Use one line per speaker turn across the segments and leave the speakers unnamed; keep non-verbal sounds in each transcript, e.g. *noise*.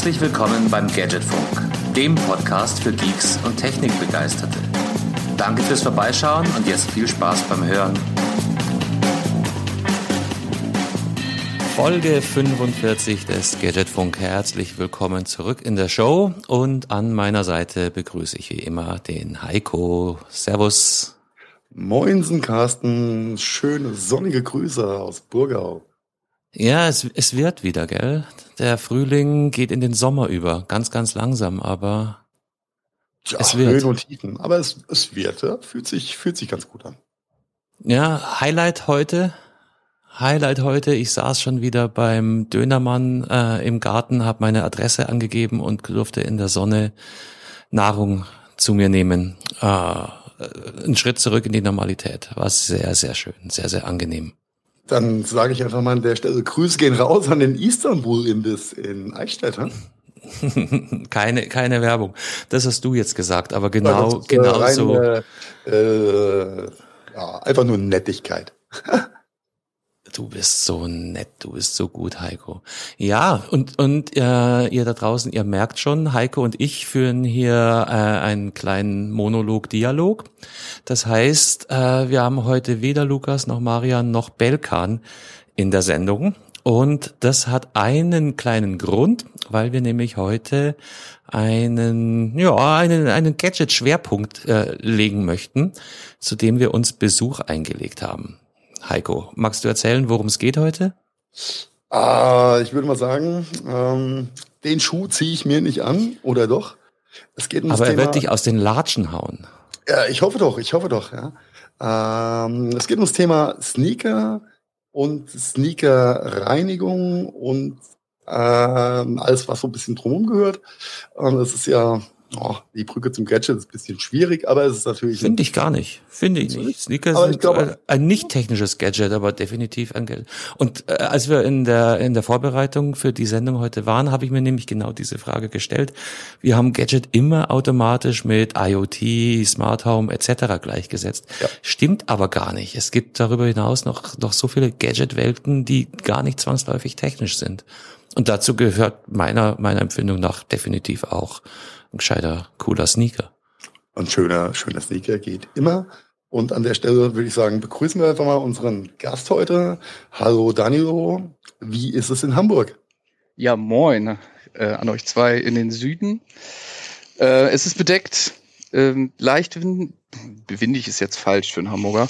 Herzlich willkommen beim Gadgetfunk, dem Podcast für Geeks und Technikbegeisterte. Danke fürs Vorbeischauen und jetzt viel Spaß beim Hören. Folge 45 des Gadgetfunk. Herzlich willkommen zurück in der Show und an meiner Seite begrüße ich wie immer den Heiko. Servus.
Moinsen, Carsten. Schöne sonnige Grüße aus Burgau.
Ja, es, es wird wieder, gell? Der Frühling geht in den Sommer über. Ganz, ganz langsam, aber
ja, es wird. Höhen und Tiefen. Aber es, es wird, ja? fühlt sich, fühlt sich ganz gut an.
Ja, Highlight heute. Highlight heute, ich saß schon wieder beim Dönermann äh, im Garten, habe meine Adresse angegeben und durfte in der Sonne Nahrung zu mir nehmen. Äh, ein Schritt zurück in die Normalität. War sehr, sehr schön, sehr, sehr angenehm.
Dann sage ich einfach mal an der Stelle, Grüße gehen raus an den Istanbul-Imbiss in Eichstätt.
Hm? *laughs* keine, keine Werbung. Das hast du jetzt gesagt, aber genau, ist, genau rein, so. Äh,
äh, ja, einfach nur Nettigkeit. *laughs*
Du bist so nett, du bist so gut, Heiko. Ja, und, und äh, ihr da draußen, ihr merkt schon, Heiko und ich führen hier äh, einen kleinen Monolog-Dialog. Das heißt, äh, wir haben heute weder Lukas noch Marian noch Belkan in der Sendung. Und das hat einen kleinen Grund, weil wir nämlich heute einen, ja, einen, einen Gadget-Schwerpunkt äh, legen möchten, zu dem wir uns Besuch eingelegt haben. Heiko, magst du erzählen, worum es geht heute?
Ah, ich würde mal sagen, ähm, den Schuh ziehe ich mir nicht an, oder doch?
Es geht um Aber er Thema, wird dich aus den Latschen hauen.
Ja, ich hoffe doch, ich hoffe doch, ja. Ähm, es geht ums Thema Sneaker und Sneaker-Reinigung und ähm, alles, was so ein bisschen drumherum gehört. Ähm, das ist ja Oh, die Brücke zum Gadget ist ein bisschen schwierig, aber es ist natürlich.
Finde ich gar nicht. Finde ich nicht. Sneaker aber sind glaube, ein nicht technisches Gadget, aber definitiv ein Gadget. Und äh, als wir in der, in der Vorbereitung für die Sendung heute waren, habe ich mir nämlich genau diese Frage gestellt. Wir haben Gadget immer automatisch mit IoT, Smart Home etc. gleichgesetzt. Ja. Stimmt aber gar nicht. Es gibt darüber hinaus noch, noch so viele Gadget-Welten, die gar nicht zwangsläufig technisch sind. Und dazu gehört meiner, meiner Empfindung nach definitiv auch ein gescheiter, cooler Sneaker.
Ein schöner, schöner Sneaker geht immer. Und an der Stelle würde ich sagen, begrüßen wir einfach mal unseren Gast heute. Hallo Danilo, wie ist es in Hamburg?
Ja, moin äh, an euch zwei in den Süden. Äh, es ist bedeckt, äh, leicht wind, windig ist jetzt falsch für einen Hamburger.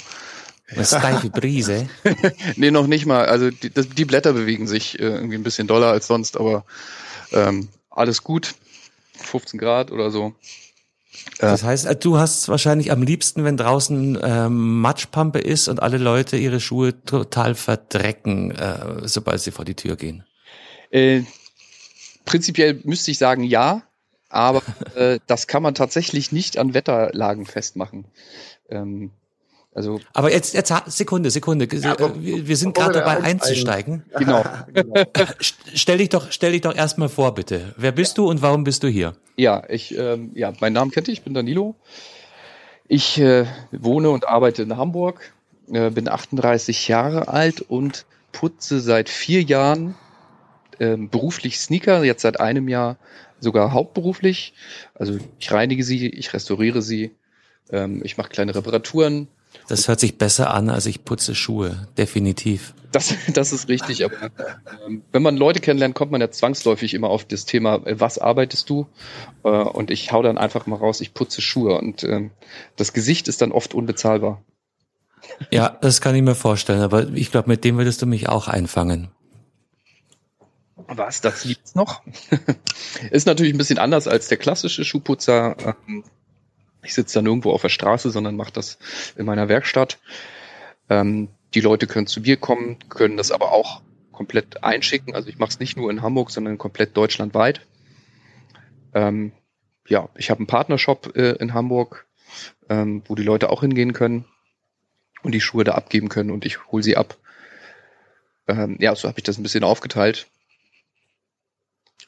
Eine steife Brise. *laughs*
nee, noch nicht mal. Also die, die Blätter bewegen sich äh, irgendwie ein bisschen doller als sonst, aber ähm, alles gut. 15 Grad oder so.
Das heißt, äh, du hast wahrscheinlich am liebsten, wenn draußen ähm, Matschpampe ist und alle Leute ihre Schuhe total verdrecken, äh, sobald sie vor die Tür gehen.
Äh, prinzipiell müsste ich sagen ja, aber *laughs* äh, das kann man tatsächlich nicht an Wetterlagen festmachen. Ähm,
also aber jetzt, jetzt Sekunde, Sekunde. Ja, wir, wir, sind gerade dabei einzusteigen.
Genau. *laughs* genau.
stell dich doch, stell dich doch erstmal vor, bitte. Wer bist ja. du und warum bist du hier?
Ja, ich, ähm, ja, mein Name kennt ihr, ich bin Danilo. Ich äh, wohne und arbeite in Hamburg, äh, bin 38 Jahre alt und putze seit vier Jahren äh, beruflich Sneaker, jetzt seit einem Jahr sogar hauptberuflich. Also ich reinige sie, ich restauriere sie, ähm, ich mache kleine Reparaturen
das hört sich besser an, als ich putze Schuhe, definitiv.
Das, das ist richtig, aber ähm, wenn man Leute kennenlernt, kommt man ja zwangsläufig immer auf das Thema, äh, was arbeitest du? Äh, und ich hau dann einfach mal raus, ich putze Schuhe und ähm, das Gesicht ist dann oft unbezahlbar.
Ja, das kann ich mir vorstellen, aber ich glaube, mit dem würdest du mich auch einfangen.
Was, das gibt's noch? *laughs* ist natürlich ein bisschen anders als der klassische Schuhputzer. Ähm, ich sitze dann irgendwo auf der Straße, sondern mache das in meiner Werkstatt. Ähm, die Leute können zu mir kommen, können das aber auch komplett einschicken. Also ich mache es nicht nur in Hamburg, sondern komplett deutschlandweit. Ähm, ja, ich habe einen Partnershop äh, in Hamburg, ähm, wo die Leute auch hingehen können und die Schuhe da abgeben können und ich hole sie ab. Ähm, ja, so habe ich das ein bisschen aufgeteilt.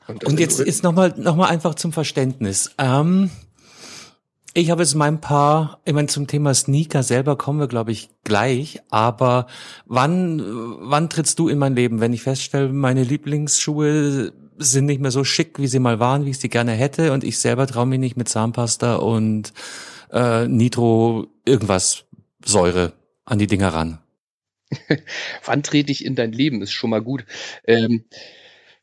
Und, und jetzt ist nochmal noch mal einfach zum Verständnis. Ähm, ich habe jetzt mein paar, ich meine, zum Thema Sneaker selber kommen wir, glaube ich, gleich. Aber wann, wann trittst du in mein Leben, wenn ich feststelle, meine Lieblingsschuhe sind nicht mehr so schick, wie sie mal waren, wie ich sie gerne hätte. Und ich selber traue mich nicht mit Zahnpasta und äh, Nitro irgendwas Säure an die Dinger ran. *laughs*
Wann trete ich in dein Leben? Ist schon mal gut. Ähm,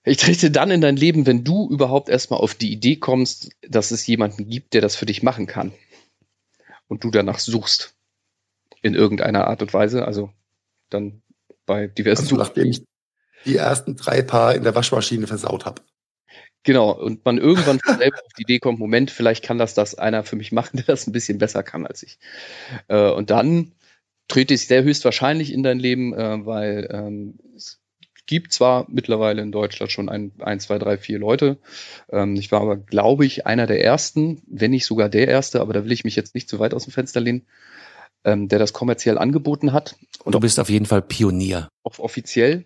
ich trete dann in dein Leben, wenn du überhaupt erstmal auf die Idee kommst, dass es jemanden gibt, der das für dich machen kann. Und du danach suchst. In irgendeiner Art und Weise. Also dann bei diversen
also, Nachdem ich die ersten drei Paar in der Waschmaschine versaut habe.
Genau, und man irgendwann *laughs* selber auf die Idee kommt, Moment, vielleicht kann das das einer für mich machen, *laughs* der das ein bisschen besser kann als ich. Äh, und dann trete ich sehr höchstwahrscheinlich in dein Leben, äh, weil ähm, gibt zwar mittlerweile in Deutschland schon ein, ein zwei, drei, vier Leute. Ähm, ich war aber, glaube ich, einer der ersten, wenn nicht sogar der erste, aber da will ich mich jetzt nicht zu weit aus dem Fenster lehnen, ähm, der das kommerziell angeboten hat.
Und du bist auf jeden Fall Pionier.
Auch offiziell.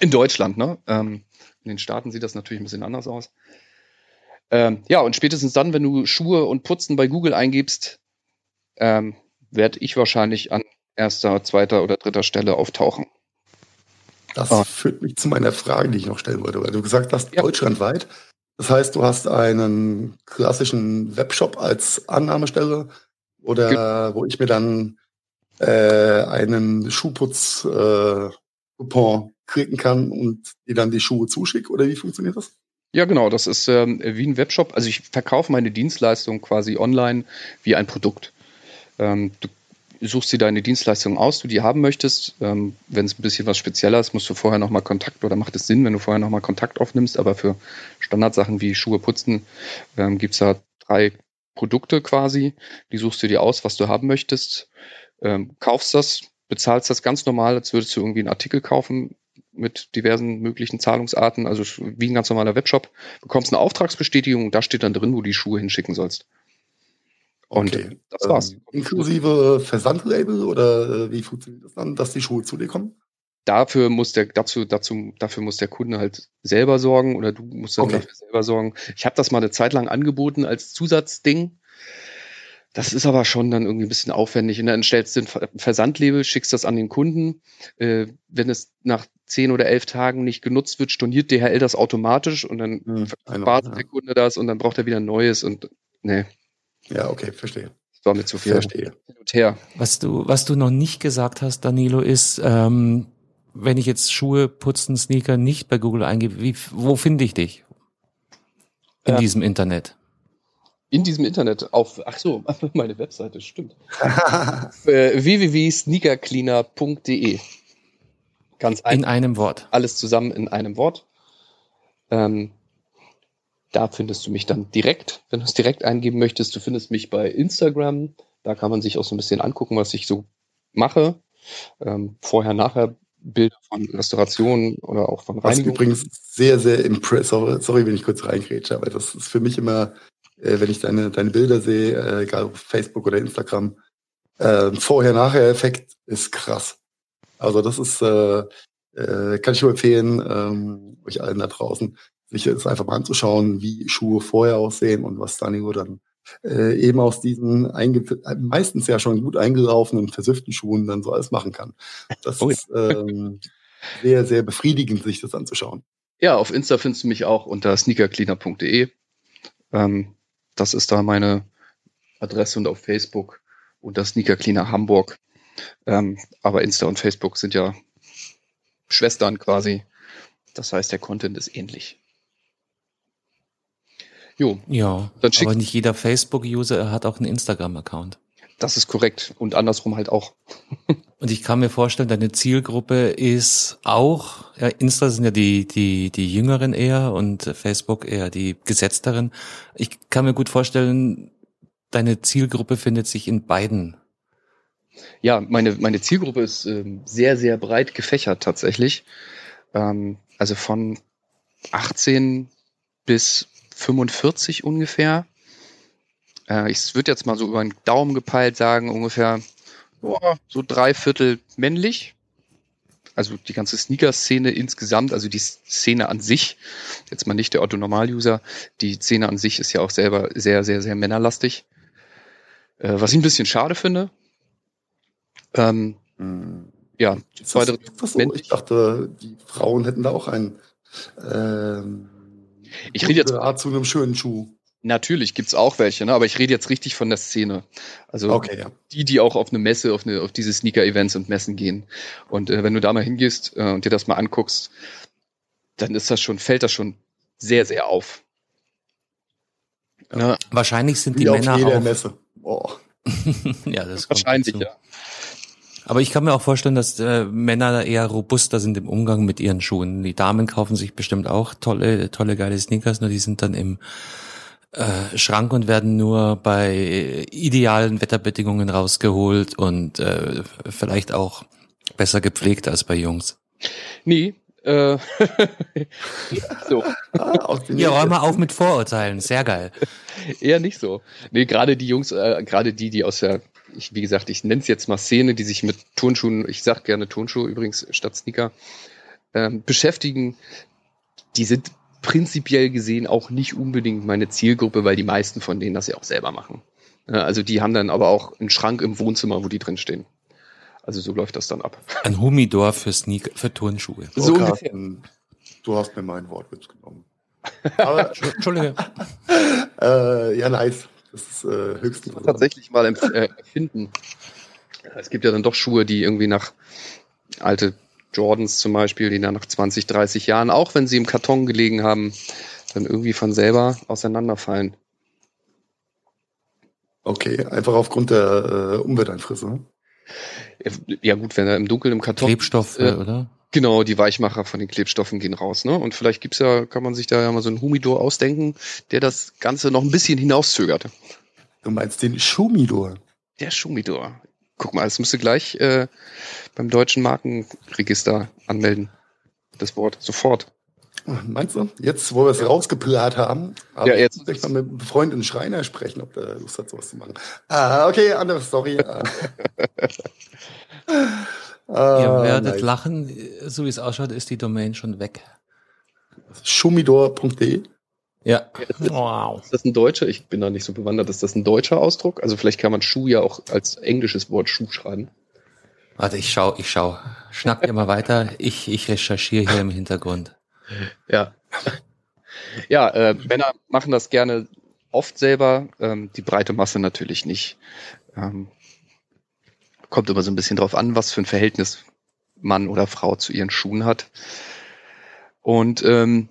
In Deutschland, ne? Ähm, in den Staaten sieht das natürlich ein bisschen anders aus. Ähm, ja, und spätestens dann, wenn du Schuhe und Putzen bei Google eingibst, ähm, werde ich wahrscheinlich an erster, zweiter oder dritter Stelle auftauchen.
Das ah. führt mich zu meiner Frage, die ich noch stellen wollte, weil du gesagt hast, ja. deutschlandweit. Das heißt, du hast einen klassischen Webshop als Annahmestelle oder Ge wo ich mir dann äh, einen Schuhputz-Coupon äh, klicken kann und dir dann die Schuhe zuschicke oder wie funktioniert das?
Ja, genau, das ist ähm, wie ein Webshop. Also ich verkaufe meine Dienstleistung quasi online wie ein Produkt. Ähm, du suchst dir deine Dienstleistung aus, du die haben möchtest. Ähm, wenn es ein bisschen was spezieller ist, musst du vorher nochmal Kontakt oder macht es Sinn, wenn du vorher nochmal Kontakt aufnimmst. Aber für Standardsachen wie Schuhe putzen ähm, gibt es da drei Produkte quasi. Die suchst du dir aus, was du haben möchtest, ähm, kaufst das, bezahlst das ganz normal, als würdest du irgendwie einen Artikel kaufen mit diversen möglichen Zahlungsarten, also wie ein ganz normaler Webshop, bekommst eine Auftragsbestätigung da steht dann drin, wo du die Schuhe hinschicken sollst.
Und okay. das war's. Ähm, inklusive Versandlabel oder äh, wie funktioniert das dann, dass die Schuhe zu dir kommen?
Dafür muss der dazu dazu dafür muss der Kunde halt selber sorgen oder du musst dann okay. dafür selber sorgen. Ich habe das mal eine Zeit lang angeboten als Zusatzding. Das ist aber schon dann irgendwie ein bisschen aufwendig. Und dann stellst du ein Versandlabel, schickst das an den Kunden. Äh, wenn es nach zehn oder elf Tagen nicht genutzt wird, storniert DHL das automatisch und dann hm, spart ja. der Kunde das und dann braucht er wieder ein neues und nee,
ja, okay, verstehe.
Das war mir zu viel.
Verstehe.
Her. Was du, was du noch nicht gesagt hast, Danilo, ist, ähm, wenn ich jetzt Schuhe, Putzen, Sneaker nicht bei Google eingebe, wie, wo finde ich dich? In ja. diesem Internet.
In diesem Internet auf, ach so, *laughs* meine Webseite, stimmt. *laughs* äh, www.sneakercleaner.de.
Ganz einfach. In einem Wort.
Alles zusammen in einem Wort. Ähm, da findest du mich dann direkt, wenn du es direkt eingeben möchtest. Du findest mich bei Instagram. Da kann man sich auch so ein bisschen angucken, was ich so mache. Ähm, vorher, nachher Bilder von Restaurationen oder auch von Reinigung.
Was übrigens sehr, sehr impressive, sorry, wenn ich kurz reingrätsche, aber das ist für mich immer, äh, wenn ich deine, deine Bilder sehe, äh, egal auf Facebook oder Instagram, äh, Vorher-Nachher-Effekt ist krass. Also das ist, äh, äh, kann ich nur empfehlen, ähm, euch allen da draußen sich jetzt einfach mal anzuschauen, wie Schuhe vorher aussehen und was Danilo dann äh, eben aus diesen meistens ja schon gut eingelaufenen, versüfften Schuhen dann so alles machen kann. Das oh ja. ist ähm, sehr, sehr befriedigend, sich das anzuschauen.
Ja, auf Insta findest du mich auch unter sneakercleaner.de. Ähm, das ist da meine Adresse und auf Facebook unter Sneakercleaner Hamburg. Ähm, aber Insta und Facebook sind ja Schwestern quasi. Das heißt, der Content ist ähnlich.
Jo. Ja, dann aber nicht jeder Facebook-User hat auch einen Instagram-Account.
Das ist korrekt und andersrum halt auch. *laughs*
und ich kann mir vorstellen, deine Zielgruppe ist auch, ja, Insta sind ja die, die, die Jüngeren eher und Facebook eher die Gesetzteren. Ich kann mir gut vorstellen, deine Zielgruppe findet sich in beiden.
Ja, meine, meine Zielgruppe ist ähm, sehr, sehr breit gefächert tatsächlich. Ähm, also von 18 bis 45 ungefähr. Äh, ich würde jetzt mal so über den Daumen gepeilt sagen, ungefähr oh, so drei Viertel männlich. Also die ganze Sneaker-Szene insgesamt, also die Szene an sich, jetzt mal nicht der Otto-Normal-User, die Szene an sich ist ja auch selber sehr, sehr, sehr männerlastig. Äh, was ich ein bisschen schade finde. Ähm, hm. Ja,
ist das so? Ich dachte, die Frauen hätten da auch ein ähm,
Ich rede jetzt-
gute Art zu einem schönen Schuh.
Natürlich gibt's auch welche, ne? aber ich rede jetzt richtig von der Szene. Also
Okay, ja.
die, die auch auf eine Messe, auf, eine, auf diese Sneaker-Events und Messen gehen. Und äh, wenn du da mal hingehst äh, und dir das mal anguckst, dann ist das schon, fällt das schon sehr, sehr auf. Ne?
Wahrscheinlich sind die
Wie auf
Männer
jeder
auch.
Messe. *laughs* Oh.
ja, das kommt
Wahrscheinlich,
dazu.
ja.
Aber ich kann mir auch vorstellen, dass äh, Männer eher robuster sind im Umgang mit ihren Schuhen. Die Damen kaufen sich bestimmt auch tolle, tolle geile Sneakers, nur die sind dann im äh, Schrank und werden nur bei idealen Wetterbedingungen rausgeholt und äh, vielleicht auch besser gepflegt als bei Jungs.
Nee, äh, *laughs* so,
Ah,
Ja, räum mal auf mit Vorurteilen. Sehr geil.
eher nicht so. Nee, gerade die Jungs, äh, gerade die, die aus der, ich, wie gesagt, ich nenne es jetzt mal Szene, die sich mit Turnschuhen, ich sag gerne Turnschuhe übrigens statt Sneaker, ähm, beschäftigen, die sind prinzipiell gesehen auch nicht unbedingt meine Zielgruppe, weil die meisten von denen das ja auch selber machen. Ja, also die haben dann aber auch einen Schrank im Wohnzimmer, wo die drin stehen. Also so läuft das dann ab.
Ein Humidor für Sneaker, für Turnschuhe.
So,
so
Carsten, du hast mir meinen Wortwitz genommen. *laughs* Aber
Entschuldige.
äh, ja, nice. Das ist äh, höchstens
tatsächlich mal empf- äh, erfinden. Es gibt ja dann doch Schuhe, die irgendwie nach alte Jordans zum Beispiel, die dann nach 20, 30 Jahren, auch wenn sie im Karton gelegen haben, dann irgendwie von selber auseinanderfallen.
Okay, einfach aufgrund der äh, Umwelteinflüsse. ne?
Ja gut, wenn er im Dunkeln im Karton
Klebstoffe,
Äh,
oder?
Genau, die Weichmacher von den Klebstoffen gehen raus, ne? Und vielleicht gibt's ja, kann man sich da ja mal so einen Humidor ausdenken, der das Ganze noch ein bisschen hinauszögert.
Du meinst den Schumidor.
Der Schumidor. Guck mal, das müsste gleich äh, beim deutschen Markenregister anmelden. Das Wort sofort.
Meinst du? Jetzt, wo wir es rausgeplant haben, aber
Ja, jetzt-
jetzt muss ich mal mit einem Freund in Schreiner sprechen, ob der Lust hat, sowas zu machen. Ah, okay, andere Story. *laughs* *laughs*
Ihr
Ah,
werdet
nice.
lachen, so wie es ausschaut, ist die Domain schon weg.
Schumidor.de.
Ja. Wow.
Ist das ein deutscher? Ich bin da nicht so bewandert. Ist das ein deutscher Ausdruck? Also vielleicht kann man Schuh ja auch als englisches Wort Schuh schreiben.
Warte, ich schau, ich schau. Schnackt mal weiter. Ich, ich recherchiere hier im Hintergrund.
Ja. Ja, äh, Männer machen das gerne oft selber, ähm, die breite Masse natürlich nicht. Ähm, kommt immer so ein bisschen drauf an, was für ein Verhältnis Mann oder Frau zu ihren Schuhen hat. Und ähm,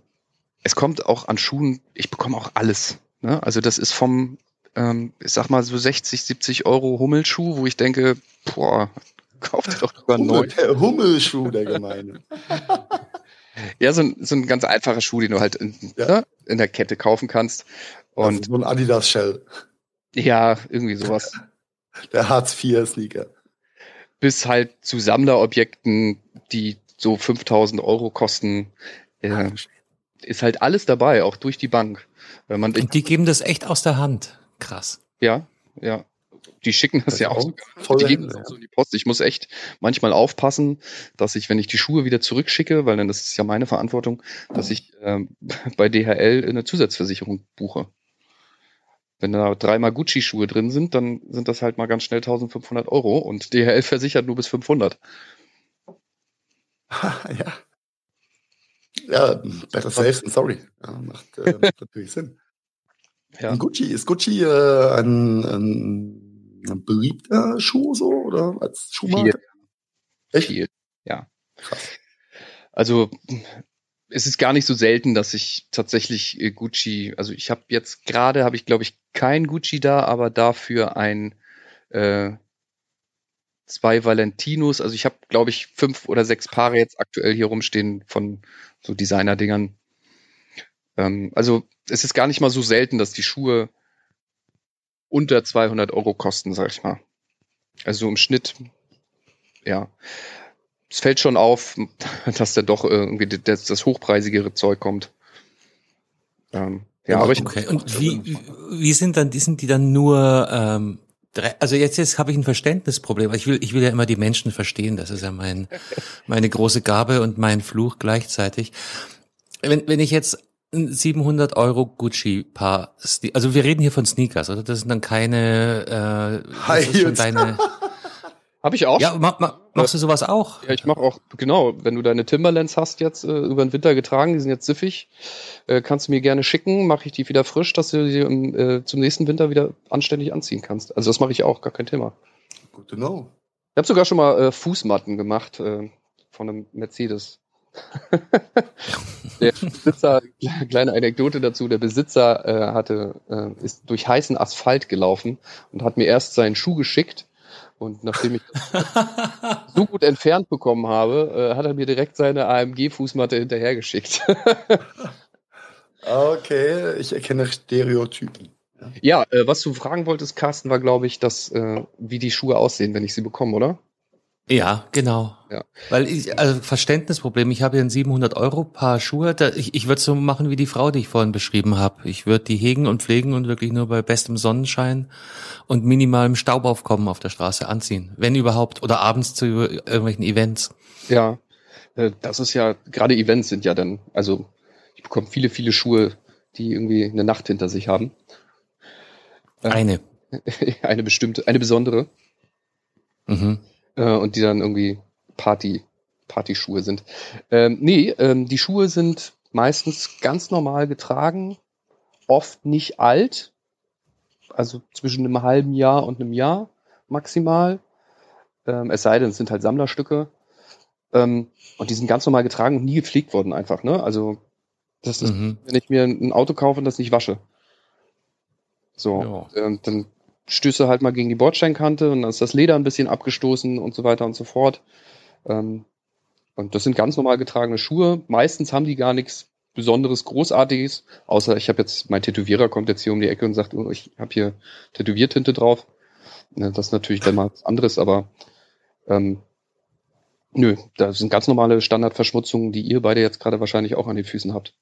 es kommt auch an Schuhen, ich bekomme auch alles. Ne? Also das ist vom, ähm, ich sag mal so 60, 70 Euro Hummelschuh, wo ich denke, boah, *laughs* kauft doch lieber
Hummel, der Hummelschuh der Gemeinde.
Ja, so ein, so ein ganz einfacher Schuh, den du halt in,
Ja.
ne, in der Kette kaufen kannst. Und
also so ein Adidas Shell.
ja, irgendwie sowas.
Der Hartz IV Sneaker.
Bis halt zu Sammlerobjekten, die so 5000 Euro kosten, äh, ist halt alles dabei, auch durch die Bank. Wenn man,
Und die geben das echt aus der Hand. Krass.
ja, ja. Die schicken das ja auch sogar.
Voll
Die geben das auch so in die Post. Ich muss echt manchmal aufpassen, dass ich, wenn ich die Schuhe wieder zurückschicke, weil dann das ist ja meine Verantwortung, dass ich ähm, *laughs* bei DHL eine Zusatzversicherung buche. Wenn da dreimal Gucci-Schuhe drin sind, dann sind das halt mal ganz schnell 1500 Euro und DHL versichert nur bis 500. *laughs*
ja. Ja, better safe than sorry. Ja, macht, äh, *laughs* natürlich Sinn.
Ja.
Gucci, ist Gucci äh, ein, ein, ein beliebter Schuh so oder als Schuhmarke? Echt?
Viel. Ja.
Krass.
Also es ist gar nicht so selten, dass ich tatsächlich äh, Gucci, also ich habe jetzt gerade, habe ich glaube ich kein Gucci da, aber dafür ein äh, zwei Valentinos. Also ich habe glaube ich fünf oder sechs Paare jetzt aktuell hier rumstehen von so Designer-Dingern. Ähm, also es ist gar nicht mal so selten, dass die Schuhe unter 200 Euro kosten, sag ich mal. Also im Schnitt, ja es fällt schon auf, *laughs* dass da doch irgendwie das, das hochpreisigere Zeug kommt. Ähm, ja, aber ich,
Okay. Und wie, wie sind dann, sind die dann nur, ähm, drei- also jetzt, jetzt habe ich ein Verständnisproblem. Ich will, ich will ja immer die Menschen verstehen. Das ist ja mein, *laughs* meine große Gabe und mein Fluch gleichzeitig. Wenn, wenn ich jetzt ein 700 Euro Gucci-Paar, Sne- also wir reden hier von Sneakers, oder? Das sind dann keine, äh, das
High
ist schon
Heels.
deine, *laughs*
habe ich auch.
ja, ma, ma, Machst du sowas auch?
Ja, ich mache auch, genau, wenn du deine Timberlands hast jetzt äh, über den Winter getragen, die sind jetzt siffig, äh, kannst du mir gerne schicken, mache ich die wieder frisch, dass du sie im, äh, zum nächsten Winter wieder anständig anziehen kannst. Also das mache ich auch, gar kein Thema.
Good to know.
Ich habe sogar schon mal äh, Fußmatten gemacht äh, von einem Mercedes. *laughs* der Besitzer, kleine Anekdote dazu, der Besitzer äh, hatte, äh, ist durch heißen Asphalt gelaufen und hat mir erst seinen Schuh geschickt und nachdem ich das so gut entfernt bekommen habe, äh, hat er mir direkt seine AMG-Fußmatte hinterhergeschickt. *laughs*
okay, ich erkenne Stereotypen.
Ja, äh, was du fragen wolltest, Carsten, war, glaube ich, dass, äh, wie die Schuhe aussehen, wenn ich sie bekomme, oder?
Ja, genau.
Ja.
Weil ich, also Verständnisproblem, ich habe hier ein 700 Euro Paar Schuhe, da, ich, ich würde so machen wie die Frau, die ich vorhin beschrieben habe. Ich würde die hegen und pflegen und wirklich nur bei bestem Sonnenschein und minimalem Staubaufkommen auf der Straße anziehen, wenn überhaupt, oder abends zu irgendwelchen Events.
Ja, äh, das ist ja, gerade Events sind ja dann, also ich bekomme viele, viele Schuhe, die irgendwie eine Nacht hinter sich haben.
Eine. *laughs*
eine bestimmte, eine besondere.
Mhm.
Äh, und die dann irgendwie Party, Partyschuhe sind. Ähm, nee, ähm, die Schuhe sind meistens ganz normal getragen, oft nicht alt, also zwischen einem halben Jahr und einem Jahr maximal. Ähm, es sei denn, es sind halt Sammlerstücke. Ähm, und die sind ganz normal getragen und nie gepflegt worden einfach. Ne? Also das ist,
Mhm.
wenn ich mir ein Auto kaufe und das nicht wasche. So, ähm, dann stöße halt mal gegen die Bordsteinkante und dann ist das Leder ein bisschen abgestoßen und so weiter und so fort. Ähm, und das sind ganz normal getragene Schuhe. Meistens haben die gar nichts Besonderes, Großartiges, außer ich habe jetzt, mein Tätowierer kommt jetzt hier um die Ecke und sagt, oh, ich habe hier Tätowiertinte drauf. Das ist natürlich dann mal was anderes, aber ähm, nö, das sind ganz normale Standardverschmutzungen, die ihr beide jetzt gerade wahrscheinlich auch an den Füßen habt.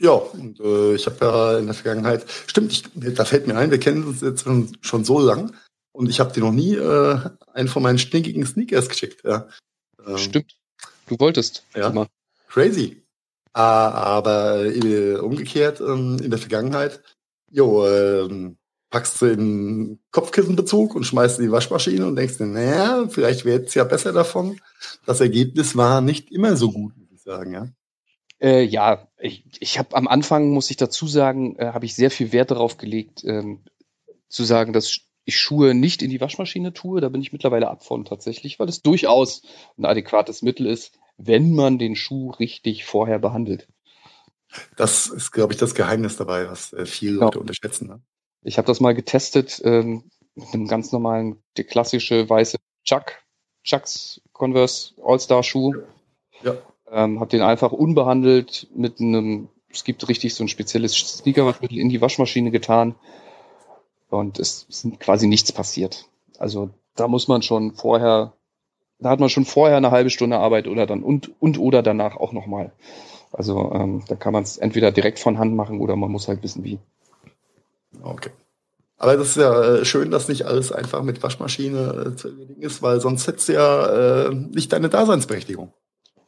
Ja, und äh, ich habe ja in der Vergangenheit, stimmt, ich, da fällt mir ein, wir kennen uns jetzt schon, schon so lang und ich habe dir noch nie äh, einen von meinen stinkigen Sneakers geschickt. Ja. Ähm,
Stimmt. Du wolltest.
Ja.
immer.
Crazy. Ah, aber äh, umgekehrt ähm, in der Vergangenheit, jo, ähm, packst du in Kopfkissenbezug und schmeißt in die Waschmaschine und denkst dir, naja, vielleicht wäre es ja besser davon. Das Ergebnis war nicht immer so gut, muss ich sagen, ja.
Äh, ja, ich, ich habe am Anfang, muss ich dazu sagen, äh, habe ich sehr viel Wert darauf gelegt, ähm, zu sagen, dass ich Schuhe nicht in die Waschmaschine tue. Da bin ich mittlerweile ab von tatsächlich, weil es durchaus ein adäquates Mittel ist, wenn man den Schuh richtig vorher behandelt.
Das ist, glaube ich, das Geheimnis dabei, was äh, viele
Ja.
Leute unterschätzen. Ne?
Ich habe das mal getestet ähm, mit einem ganz normalen, der klassische weiße Chuck, Chucks Converse All-Star Schuh.
Ja.
Ähm, habe den einfach unbehandelt mit einem, es gibt richtig so ein spezielles Sneakerwaschmittel in die Waschmaschine getan und es ist quasi nichts passiert. Also da muss man schon vorher, da hat man schon vorher eine halbe Stunde Arbeit oder dann und und oder danach auch nochmal. Also ähm, da kann man es entweder direkt von Hand machen oder man muss halt wissen wie.
Okay. Aber das ist ja äh, schön, dass nicht alles einfach mit Waschmaschine äh, zu erledigen ist, weil sonst hättest du ja äh, nicht deine Daseinsberechtigung.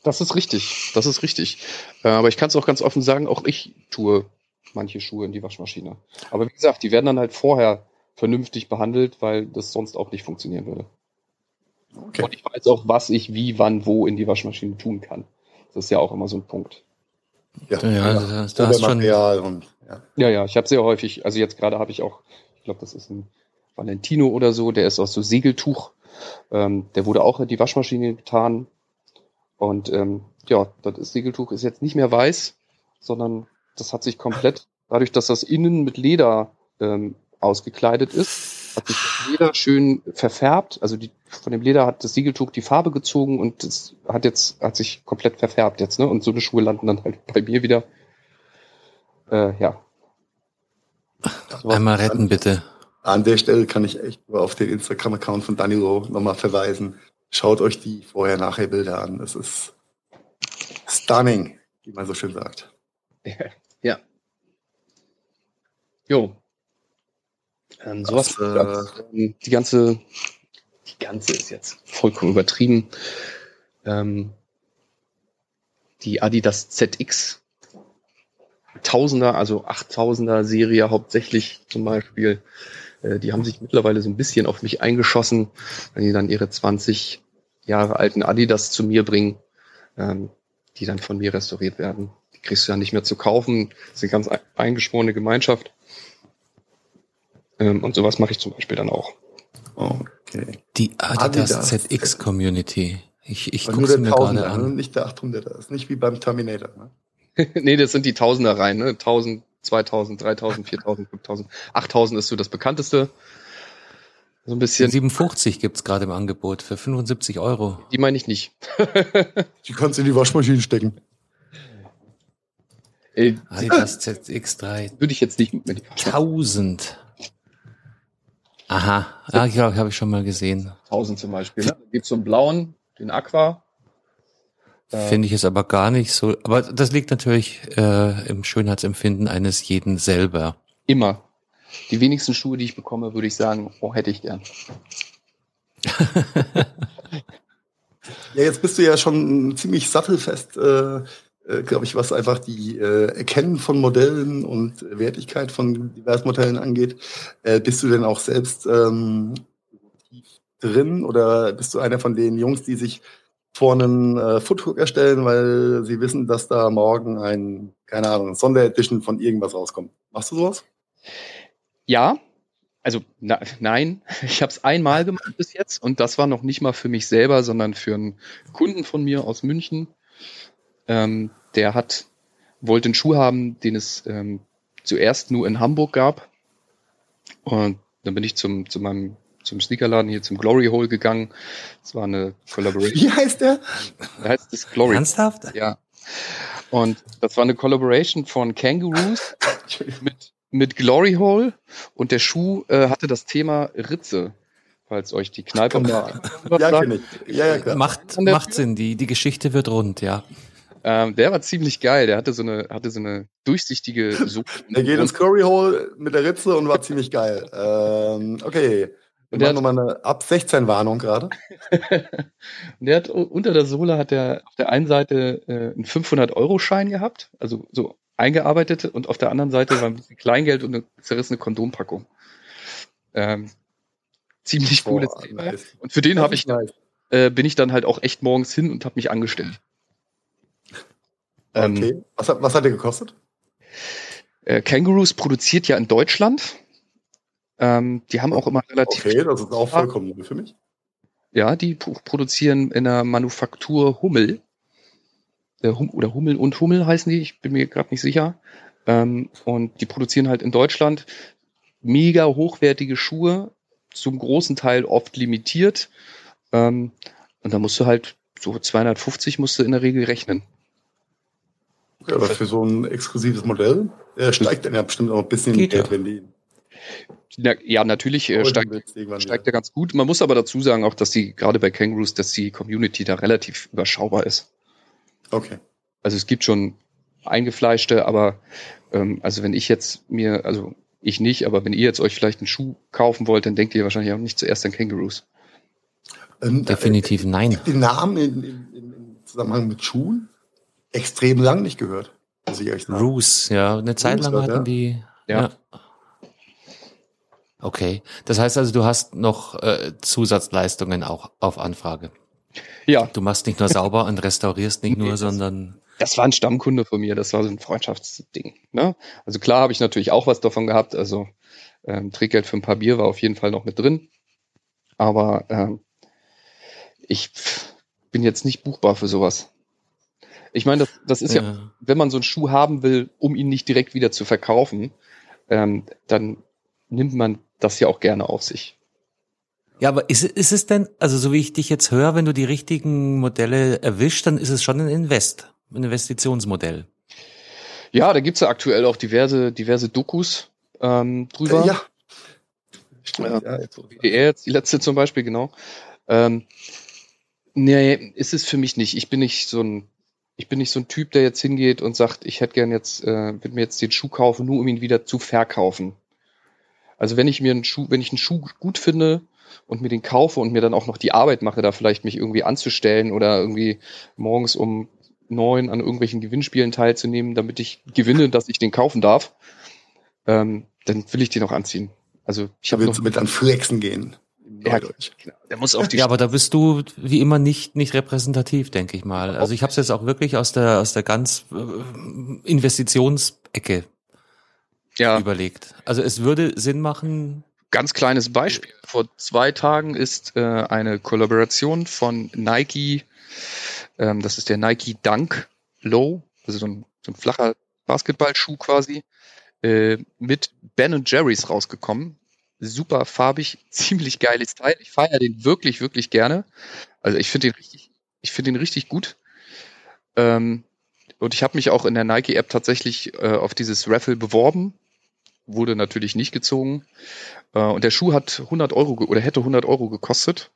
Das ist richtig, das ist richtig. Äh, aber ich kann es auch ganz offen sagen, auch ich tue manche Schuhe in die Waschmaschine. Aber wie gesagt, die werden dann halt vorher vernünftig behandelt, weil das sonst auch nicht funktionieren würde.
Okay.
Und ich weiß auch, was ich wie, wann, wo in die Waschmaschine tun kann. Das ist ja auch immer so ein Punkt.
Ja,
Ja, da- da hast schon-
Material und ja.
Ja, ja, ich habe sehr häufig, also jetzt gerade habe ich auch, ich glaube, das ist ein Valentino oder so, der ist aus so Segeltuch. Ähm, der wurde auch in die Waschmaschine getan. Und ähm, ja, das Segeltuch ist jetzt nicht mehr weiß, sondern das hat sich komplett, dadurch, dass das innen mit Leder ähm, ausgekleidet ist, hat sich das Leder schön verfärbt. Also die, von dem Leder hat das Siegeltuch die Farbe gezogen und es hat jetzt, hat sich komplett verfärbt jetzt, ne? Und so eine Schuhe landen dann halt bei mir wieder. Äh, ja.
Einmal retten, bitte.
An der Stelle kann ich echt nur auf den Instagram-Account von Danilo nochmal verweisen. Schaut euch die Vorher-Nachher-Bilder an. Es ist stunning, wie man so schön sagt. *laughs*
Ja. Jo. Ähm, sowas.
Das, äh,
die ganze, die ganze ist jetzt vollkommen übertrieben. Ähm, die Adidas ZX Tausender, also 8000er Serie hauptsächlich zum Beispiel, die haben sich mittlerweile so ein bisschen auf mich eingeschossen, wenn die dann ihre 20 Jahre alten Adidas zu mir bringen, ähm, die dann von mir restauriert werden. Die kriegst du ja nicht mehr zu kaufen. Das ist eine ganz eingeschworene Gemeinschaft. Ähm, und sowas mache ich zum Beispiel dann auch.
Okay. Die Adidas, Adidas ZX Community. Ich, ich
gucke mir gerade an. Ne? Nicht der 800er. Das ist nicht wie beim Terminator.
Ne? *laughs* nee, das sind die Tausender rein. Ne? 1000, 2000, 3000, 4000, 5000. 8000 ist so das bekannteste.
So ein bisschen. 57 gibt's gerade im Angebot für 75 Euro.
Die meine ich nicht. *laughs*
die kannst du in die Waschmaschine stecken.
Äh, Adidas ZX3.
Würde ich jetzt nicht
mit 1000. Aha, ja, ich glaube, habe ich schon mal gesehen.
1000 zum Beispiel. Ne? Gibt so einen blauen, den Aqua.
Finde ich es aber gar nicht so. Aber das liegt natürlich äh, im Schönheitsempfinden eines jeden selber.
Immer. Die wenigsten Schuhe, die ich bekomme, würde ich sagen, oh, hätte ich gern. *laughs*
ja, jetzt bist du ja schon ziemlich sattelfest äh, äh, glaube ich, was einfach die äh, Erkennen von Modellen und Wertigkeit von diversen Modellen angeht. Äh, bist du denn auch selbst ähm, drin oder bist du einer von den Jungs, die sich vor einen äh, Foothook erstellen, weil sie wissen, dass da morgen ein, keine Ahnung, Sonderedition von irgendwas rauskommt? Machst du sowas?
Ja, also na, nein, *laughs* ich habe es einmal gemacht bis jetzt und das war noch nicht mal für mich selber, sondern für einen Kunden von mir aus München, ähm, der hat, wollte einen Schuh haben, den es ähm, zuerst nur in Hamburg gab. Und dann bin ich zum, zu meinem zum Sneakerladen hier zum Glory Hole gegangen. Das war eine Collaboration.
Wie heißt der?
Der heißt das Glory.
Ernsthaft?
Ja. Und das war eine Collaboration von Kangaroos *laughs* mit, mit Glory Hole und der Schuh äh, hatte das Thema Ritze falls euch die Kneipe
mal. *laughs* ja, kenne ich. Ja,
ja, klar. Macht, macht Sinn, die, die Geschichte wird rund, ja.
Ähm, der war ziemlich geil. Der hatte so eine, hatte so eine durchsichtige *laughs*
Suche. der geht ins Curry Hole mit der Ritze und war ziemlich geil. Ähm, okay. *laughs* Und der hat nochmal eine ab 16 Warnung gerade.
und der hat unter der Sohle hat er auf der einen Seite äh, einen 500 Euro Schein gehabt, also so eingearbeitet und auf der anderen Seite war ein bisschen Kleingeld und eine zerrissene Kondompackung. Ähm, ziemlich cooles Boah, Thema. Nice. Und für den habe ich nice. äh, bin ich dann halt auch echt morgens hin und habe mich angestellt.
Okay. Ähm, was, hat, was hat der gekostet?
Äh, Kangaroos produziert ja in Deutschland. Ähm, die haben auch immer relativ.
Okay, das ist auch vollkommen neu für mich.
Ja, die produzieren in der Manufaktur Hummel. Äh, hum oder Hummel und Hummel heißen die, ich bin mir gerade nicht sicher. Ähm, und die produzieren halt in Deutschland mega hochwertige Schuhe, zum großen Teil oft limitiert. Ähm, und da musst du halt so 250 musst du in der Regel rechnen.
Ja, aber für so ein exklusives Modell äh, steigt dann ja bestimmt auch ein bisschen Geht Geld, ja. wenn die.
Ja, natürlich äh, steigt, steigt er ganz gut. Man muss aber dazu sagen, auch, dass die, gerade bei Kangaroos, dass die Community da relativ überschaubar ist.
Okay.
Also es gibt schon eingefleischte, aber ähm, also wenn ich jetzt mir, also ich nicht, aber wenn ihr jetzt euch vielleicht einen Schuh kaufen wollt, dann denkt ihr wahrscheinlich auch nicht zuerst an Kangaroos.
Ähm, Definitiv äh, nein.
Den Namen in, in, in Zusammenhang mit Schuhen extrem lang nicht gehört.
Muss ich euch sagen. Roos, ja. Eine Zeit lang hatten ja. die. Ja. ja. Okay. Das heißt also, du hast noch äh, Zusatzleistungen auch auf Anfrage. Ja. Du machst nicht nur sauber und restaurierst nicht nur, *laughs* sondern.
Das war ein Stammkunde von mir, das war so ein Freundschaftsding. Ne? Also klar habe ich natürlich auch was davon gehabt. Also ähm, Trickgeld für ein paar Bier war auf jeden Fall noch mit drin. Aber ähm, ich bin jetzt nicht buchbar für sowas. Ich meine, das, das ist ja. ja. wenn man so einen Schuh haben will, um ihn nicht direkt wieder zu verkaufen, ähm, dann nimmt man das ja auch gerne auf sich.
Ja, aber ist, ist es denn, also so wie ich dich jetzt höre, wenn du die richtigen Modelle erwischt, dann ist es schon ein Invest, ein Investitionsmodell.
Ja, da gibt's ja aktuell auch diverse, diverse Dokus ähm, drüber. Ja. Stimmt, ja, jetzt, WDR jetzt die letzte zum Beispiel, genau. Ähm, nee, ist es für mich nicht. Ich bin nicht so ein ich bin nicht so ein Typ, der jetzt hingeht und sagt, ich hätte gern jetzt, äh, würde mir jetzt den Schuh kaufen, nur um ihn wieder zu verkaufen. Also wenn ich mir einen Schuh, wenn ich einen Schuh gut finde und mir den kaufe und mir dann auch noch die Arbeit mache, da vielleicht mich irgendwie anzustellen oder irgendwie morgens um neun an irgendwelchen Gewinnspielen teilzunehmen, damit ich gewinne, dass ich den kaufen darf, ähm, dann will ich den auch anziehen. Also ich habe
noch mit an Flexen gehen. Ja,
der muss auf die ja, aber da bist du wie immer nicht nicht repräsentativ, denke ich mal. Also ich habe es jetzt auch wirklich aus der aus der ganz äh, Investitionsecke ja. überlegt. Also es würde Sinn machen.
Ganz kleines Beispiel. Vor zwei Tagen ist äh, eine Kollaboration von Nike, ähm, das ist der Nike Dunk Low, also so ein, so ein flacher Basketballschuh quasi, äh, mit Ben Jerry's rausgekommen. Super farbig, *laughs* ziemlich geiles Teil. Ich feiere den wirklich, wirklich gerne. Also ich finde den richtig, ich finde den richtig gut. Ähm, und ich habe mich auch in der Nike-App tatsächlich äh, auf dieses Raffle beworben wurde natürlich nicht gezogen. Äh, und der Schuh hat 100 Euro oder hätte 100 Euro gekostet.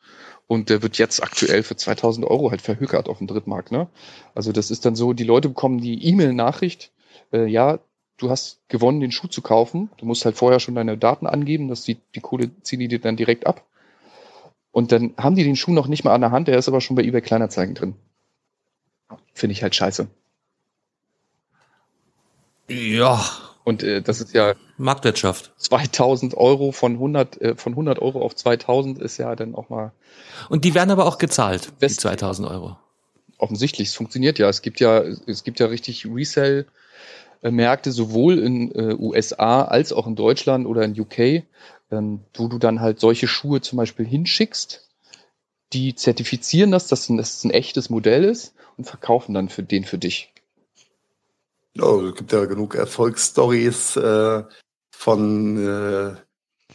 Und der wird jetzt aktuell für 2000 Euro halt verhökert auf dem Drittmarkt. Ne? Also das ist dann so, die Leute bekommen die E-Mail-Nachricht, äh, ja, du hast gewonnen, den Schuh zu kaufen. Du musst halt vorher schon deine Daten angeben, dass die, die Kohle ziehen die dir dann direkt ab. Und dann haben die den Schuh noch nicht mal an der Hand, der ist aber schon bei eBay Kleinerzeigen drin. Finde ich halt scheiße.
Ja,
und äh, das ist ja
Marktwirtschaft.
2000 Euro von 100 äh, von 100 Euro auf 2000 ist ja dann auch mal.
Und die werden aber auch gezahlt. West die 2000 Euro.
Offensichtlich, es funktioniert ja. Es gibt ja es gibt ja richtig Resell Märkte sowohl in äh, USA als auch in Deutschland oder in UK, ähm, wo du dann halt solche Schuhe zum Beispiel hinschickst, die zertifizieren das, dass das ein echtes Modell ist und verkaufen dann für den für dich.
Oh, es gibt ja genug Erfolgsstories äh, von äh,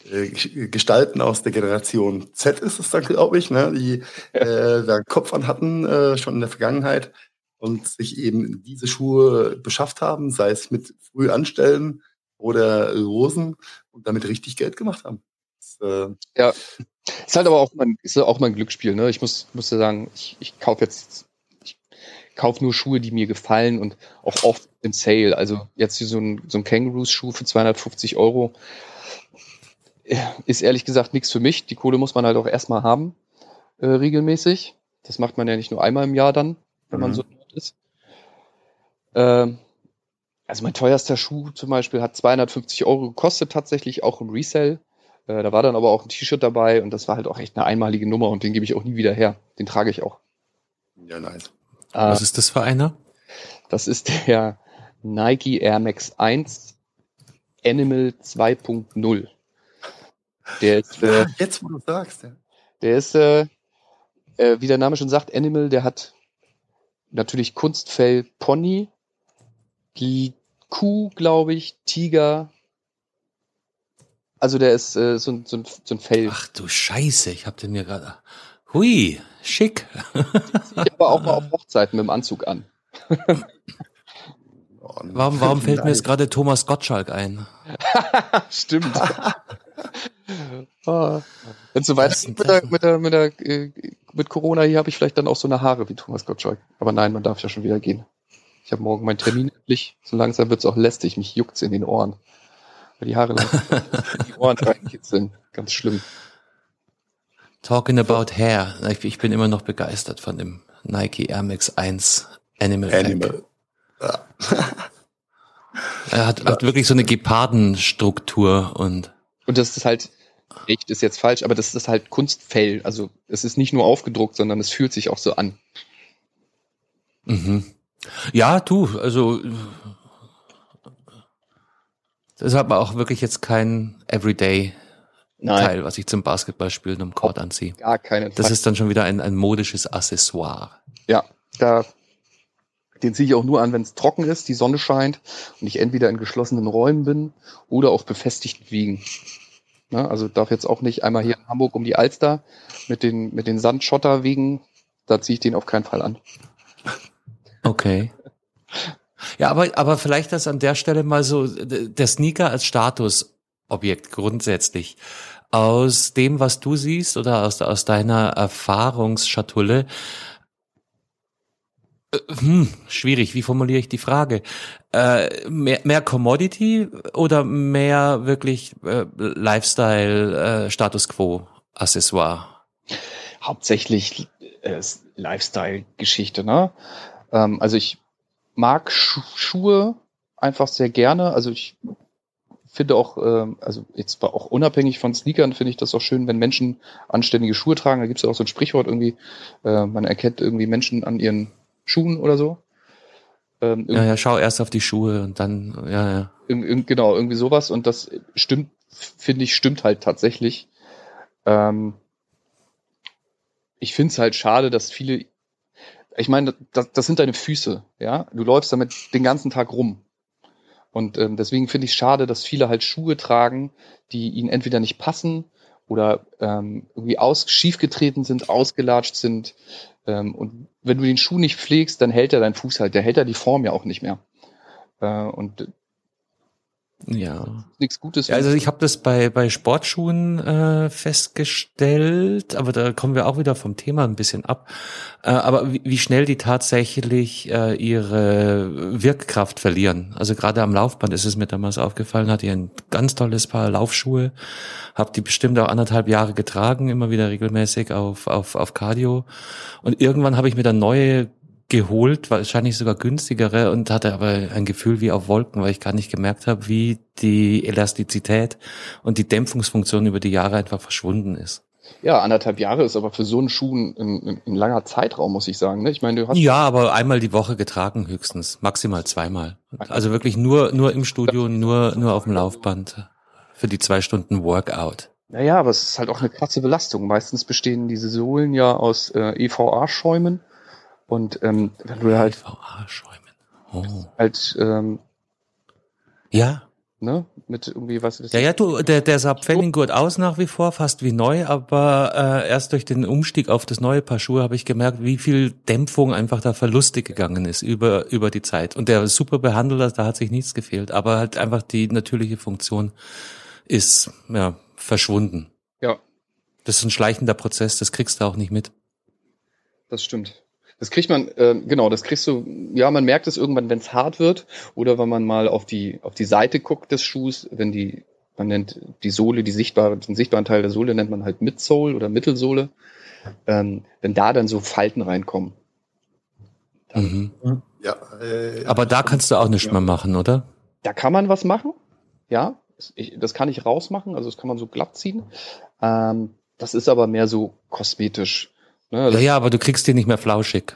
äh, Gestalten aus der Generation Z ist es dann, glaube ich, ne, die äh, da Kopf an hatten, äh, schon in der Vergangenheit und sich eben diese Schuhe beschafft haben, sei es mit früh anstellen oder Rosen und damit richtig Geld gemacht haben.
Das, äh, ja, ist halt aber auch mein, ist auch mein Glücksspiel. Ne? Ich muss, muss ja sagen, ich, ich kaufe jetzt kaufe nur Schuhe, die mir gefallen und auch oft im Sale. Also jetzt hier so ein, so ein Kangaroos-Schuh für 250 Euro ist ehrlich gesagt nichts für mich. Die Kohle muss man halt auch erstmal haben, äh, regelmäßig. Das macht man ja nicht nur einmal im Jahr dann, wenn mhm. man so dort ist. Äh, also mein teuerster Schuh zum Beispiel hat 250 Euro gekostet, tatsächlich auch im Resell. Äh, da war dann aber auch ein T-Shirt dabei und das war halt auch echt eine einmalige Nummer und den gebe ich auch nie wieder her. Den trage ich auch.
Ja, nice.
Was äh, ist das für einer?
Das ist der Nike Air Max 1 Animal 2.0.
Der ist, äh, Jetzt, wo du sagst, ja.
Der ist, äh, äh, wie der Name schon sagt, Animal, der hat natürlich Kunstfell Pony, die Kuh, glaube ich, Tiger. Also der ist äh, so, ein, so, ein, so ein Fell.
Ach du Scheiße, ich hab den mir gerade. Hui, schick.
ich aber auch mal auf Hochzeiten mit dem Anzug an.
warum warum *laughs* fällt mir jetzt gerade Thomas Gottschalk ein? *laughs*
Stimmt. oh. *laughs* Wenn so weiter mit der, mit der, mit der, äh, mit Corona hier habe ich vielleicht dann auch so eine Haare wie Thomas Gottschalk. Aber nein, man darf ja schon wieder gehen. Ich habe morgen meinen Termin endlich. So langsam wird es auch lästig. Mich juckt's in den Ohren. Weil die Haare in die Ohren reinkitzeln. Ganz schlimm.
Talking about hair. Ich bin immer noch begeistert von dem Nike Air Max 1 Animal.
Animal.
Ja. er hat, hat wirklich so eine Gepardenstruktur und.
Und das ist halt, echt ist jetzt falsch, aber das ist halt Kunstfell. Also es ist nicht nur aufgedruckt, sondern es fühlt sich auch so an.
Mhm. Ja, du, also das hat man auch wirklich jetzt kein Everyday Nein. Teil, was ich zum Basketballspielen am Court anziehe.
Gar keine
Fall. Das ist dann schon wieder ein, ein modisches Accessoire.
Ja, da, den ziehe ich auch nur an, wenn es trocken ist, die Sonne scheint und ich entweder in geschlossenen Räumen bin oder auf befestigten Wiegen. Na, also darf jetzt auch nicht einmal hier in Hamburg um die Alster mit den, mit den Sandschotterwegen, da ziehe ich den auf keinen Fall an.
Okay. Ja, aber, aber vielleicht das an der Stelle mal so, der Sneaker als Statusobjekt grundsätzlich aus dem, was du siehst oder aus, aus deiner Erfahrungsschatulle, äh, hm, schwierig, wie formuliere ich die Frage? Äh, mehr, mehr Commodity oder mehr wirklich äh, Lifestyle, äh, Status Quo, Accessoire?
Hauptsächlich äh, Lifestyle-Geschichte, ne? Ähm, also ich mag Schu Schuhe einfach sehr gerne. Also ich finde auch, äh, also jetzt war auch unabhängig von Sneakern, finde ich das auch schön, wenn Menschen anständige Schuhe tragen. Da gibt es ja auch so ein Sprichwort irgendwie, äh, man erkennt irgendwie Menschen an ihren Schuhen oder so.
Ähm, ja, ja, schau erst auf die Schuhe und dann, ja, ja.
genau, irgendwie sowas. Und das stimmt, finde ich, stimmt halt tatsächlich. Ähm, ich finde es halt schade, dass viele, ich meine, das, das sind deine Füße, ja. Du läufst damit den ganzen Tag rum. Und ähm, deswegen finde ich schade, dass viele halt Schuhe tragen, die ihnen entweder nicht passen oder ähm, irgendwie aus, schiefgetreten sind, ausgelatscht sind. Ähm, und wenn du den Schuh nicht pflegst, dann hält er deinen Fuß halt, der hält er die Form ja auch nicht mehr. Äh, und
ja.
Nichts Gutes.
Ja, also ich habe das bei, bei Sportschuhen äh, festgestellt, aber da kommen wir auch wieder vom Thema ein bisschen ab. Äh, aber wie, wie schnell die tatsächlich äh, ihre Wirkkraft verlieren. Also gerade am Laufband ist es mir damals aufgefallen, hatte ich ein ganz tolles Paar Laufschuhe, habe die bestimmt auch anderthalb Jahre getragen, immer wieder regelmäßig auf, auf, auf Cardio. Und irgendwann habe ich mir dann neue geholt, wahrscheinlich sogar günstigere und hatte aber ein Gefühl wie auf Wolken, weil ich gar nicht gemerkt habe, wie die Elastizität und die Dämpfungsfunktion über die Jahre einfach verschwunden ist.
Ja, anderthalb Jahre ist aber für so einen Schuh ein, ein, ein langer Zeitraum, muss ich sagen. Ne? Ich meine, du hast
ja, aber einmal die Woche getragen höchstens, maximal zweimal. Also wirklich nur nur im Studio, nur nur auf dem Laufband für die zwei Stunden Workout.
Naja, aber es ist halt auch eine krasse Belastung. Meistens bestehen diese Sohlen ja aus äh, EVA-Schäumen und ähm, wenn du halt
VA-Schäumen. Oh.
halt ähm,
ja?
ne mit irgendwie was
ist ja ja du der der sah gut aus nach wie vor fast wie neu aber äh, erst durch den Umstieg auf das neue Paar Schuhe habe ich gemerkt wie viel Dämpfung einfach da verlustig gegangen ist über über die Zeit. Und der super Behandler da hat sich nichts gefehlt aber halt einfach die natürliche Funktion ist ja verschwunden.
Ja.
Das ist ein schleichender Prozess das kriegst du auch nicht mit.
Das stimmt das kriegt man, äh, genau, das kriegst du, ja, man merkt es irgendwann, wenn es hart wird oder wenn man mal auf die, auf die Seite guckt des Schuhs, wenn die, man nennt die Sohle, die sichtbare, den sichtbaren Teil der Sohle nennt man halt Midsole oder Mittelsohle. Ähm, wenn da dann so Falten reinkommen.
Mhm. Ja, äh, Aber da kannst du auch nichts ja. mehr machen, oder?
Da kann man was machen, ja. Ich, das kann ich rausmachen, also das kann man so glatt ziehen. Ähm, das ist aber mehr so kosmetisch.
Ne, ja, ja, aber du kriegst die nicht mehr flauschig.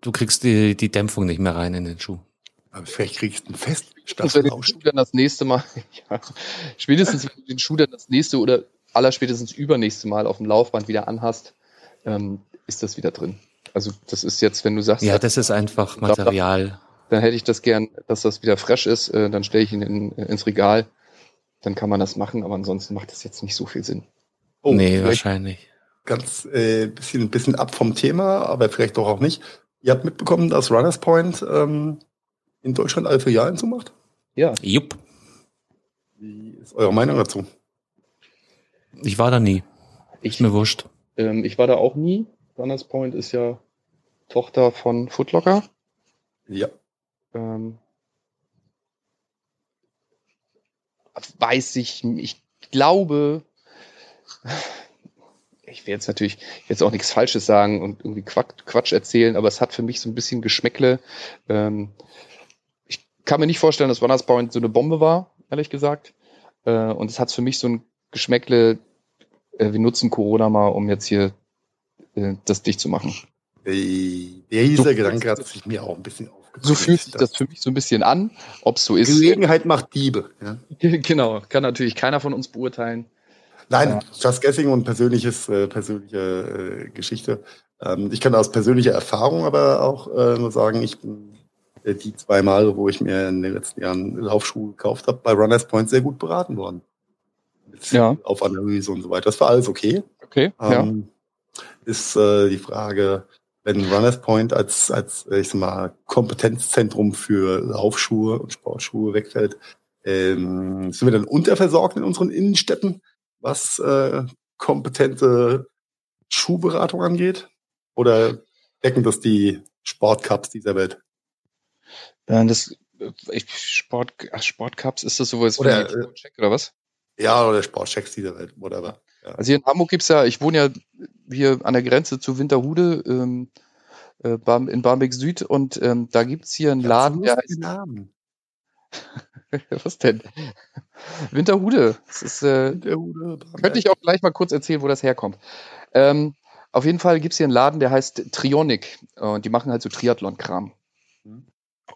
Du kriegst die, die Dämpfung nicht mehr rein in den Schuh.
Aber vielleicht kriegst du einen fest
statt wenn du den Schuh dann das nächste Mal, *laughs* ja, spätestens wenn du den Schuh dann das nächste oder allerspätestens übernächste Mal auf dem Laufband wieder anhast, ähm, ist das wieder drin. Also das ist jetzt, wenn du sagst,
ja, das ist einfach Material.
Dann hätte ich das gern, dass das wieder fresh ist. Äh, dann stelle ich ihn in, ins Regal. Dann kann man das machen, aber ansonsten macht das jetzt nicht so viel Sinn.
Oh, nee, wahrscheinlich
ganz äh, bisschen, bisschen ab vom Thema, aber vielleicht doch auch nicht. Ihr habt mitbekommen, dass Runners Point ähm, in Deutschland alle Filialen zumacht?
Ja. Jupp.
Wie ist eure Meinung dazu?
Ich war da nie. Ich, ist mir wurscht.
Ähm, ich war da auch nie. Runners Point ist ja Tochter von Footlocker.
Ja.
Ähm, weiß ich, ich glaube, ich will jetzt natürlich jetzt auch nichts Falsches sagen und irgendwie Quatsch, erzählen, aber es hat für mich so ein bisschen Geschmäckle. Ähm, ich kann mir nicht vorstellen, dass Runners Point so eine Bombe war, ehrlich gesagt. Äh, und es hat für mich so ein Geschmäckle, äh, wir nutzen Corona mal, um jetzt hier äh, das dicht zu machen.
Der so, Gedanke hat sich mir auch ein bisschen aufgezogen.
So fühlt sich das für mich so ein bisschen an, ob es so ist.
Gelegenheit macht Diebe. Ja? *laughs*
Genau, kann natürlich keiner von uns beurteilen.
Nein. Just Guessing und persönliches, äh, persönliche äh, Geschichte. Ähm, ich kann aus persönlicher Erfahrung aber auch äh, nur sagen, ich bin äh, die zwei Mal, wo ich mir in den letzten Jahren Laufschuhe gekauft habe, bei Runners Point sehr gut beraten worden. Mit ja. Auf Analyse und so weiter. Das war alles okay.
Okay.
Ähm, ja. Ist äh, die Frage, wenn Runners Point als, als ich sag mal, Kompetenzzentrum für Laufschuhe und Sportschuhe wegfällt, ähm, sind wir dann unterversorgt in unseren Innenstädten? Was äh, kompetente Schuhberatung angeht? Oder decken das die Sportcups dieser Welt?
Ja, das ich, Sport, Sportcups ist das sowas
oder, wie Sportcheck oder was? Ja, oder Sportchecks dieser Welt, whatever.
Ja. Also hier in Hamburg gibt's ja, ich wohne ja hier an der Grenze zu Winterhude ähm, äh, in Barmbek Süd und ähm, da gibt's hier einen Laden, der heißt,
Namen. *laughs*
Was denn? Winterhude. Das ist, äh,
Winterhude.
könnte ich auch gleich mal kurz erzählen, wo das herkommt. Ähm, auf jeden Fall gibt's hier einen Laden, der heißt Trionic. Und die machen halt so Triathlon-Kram.
Mhm.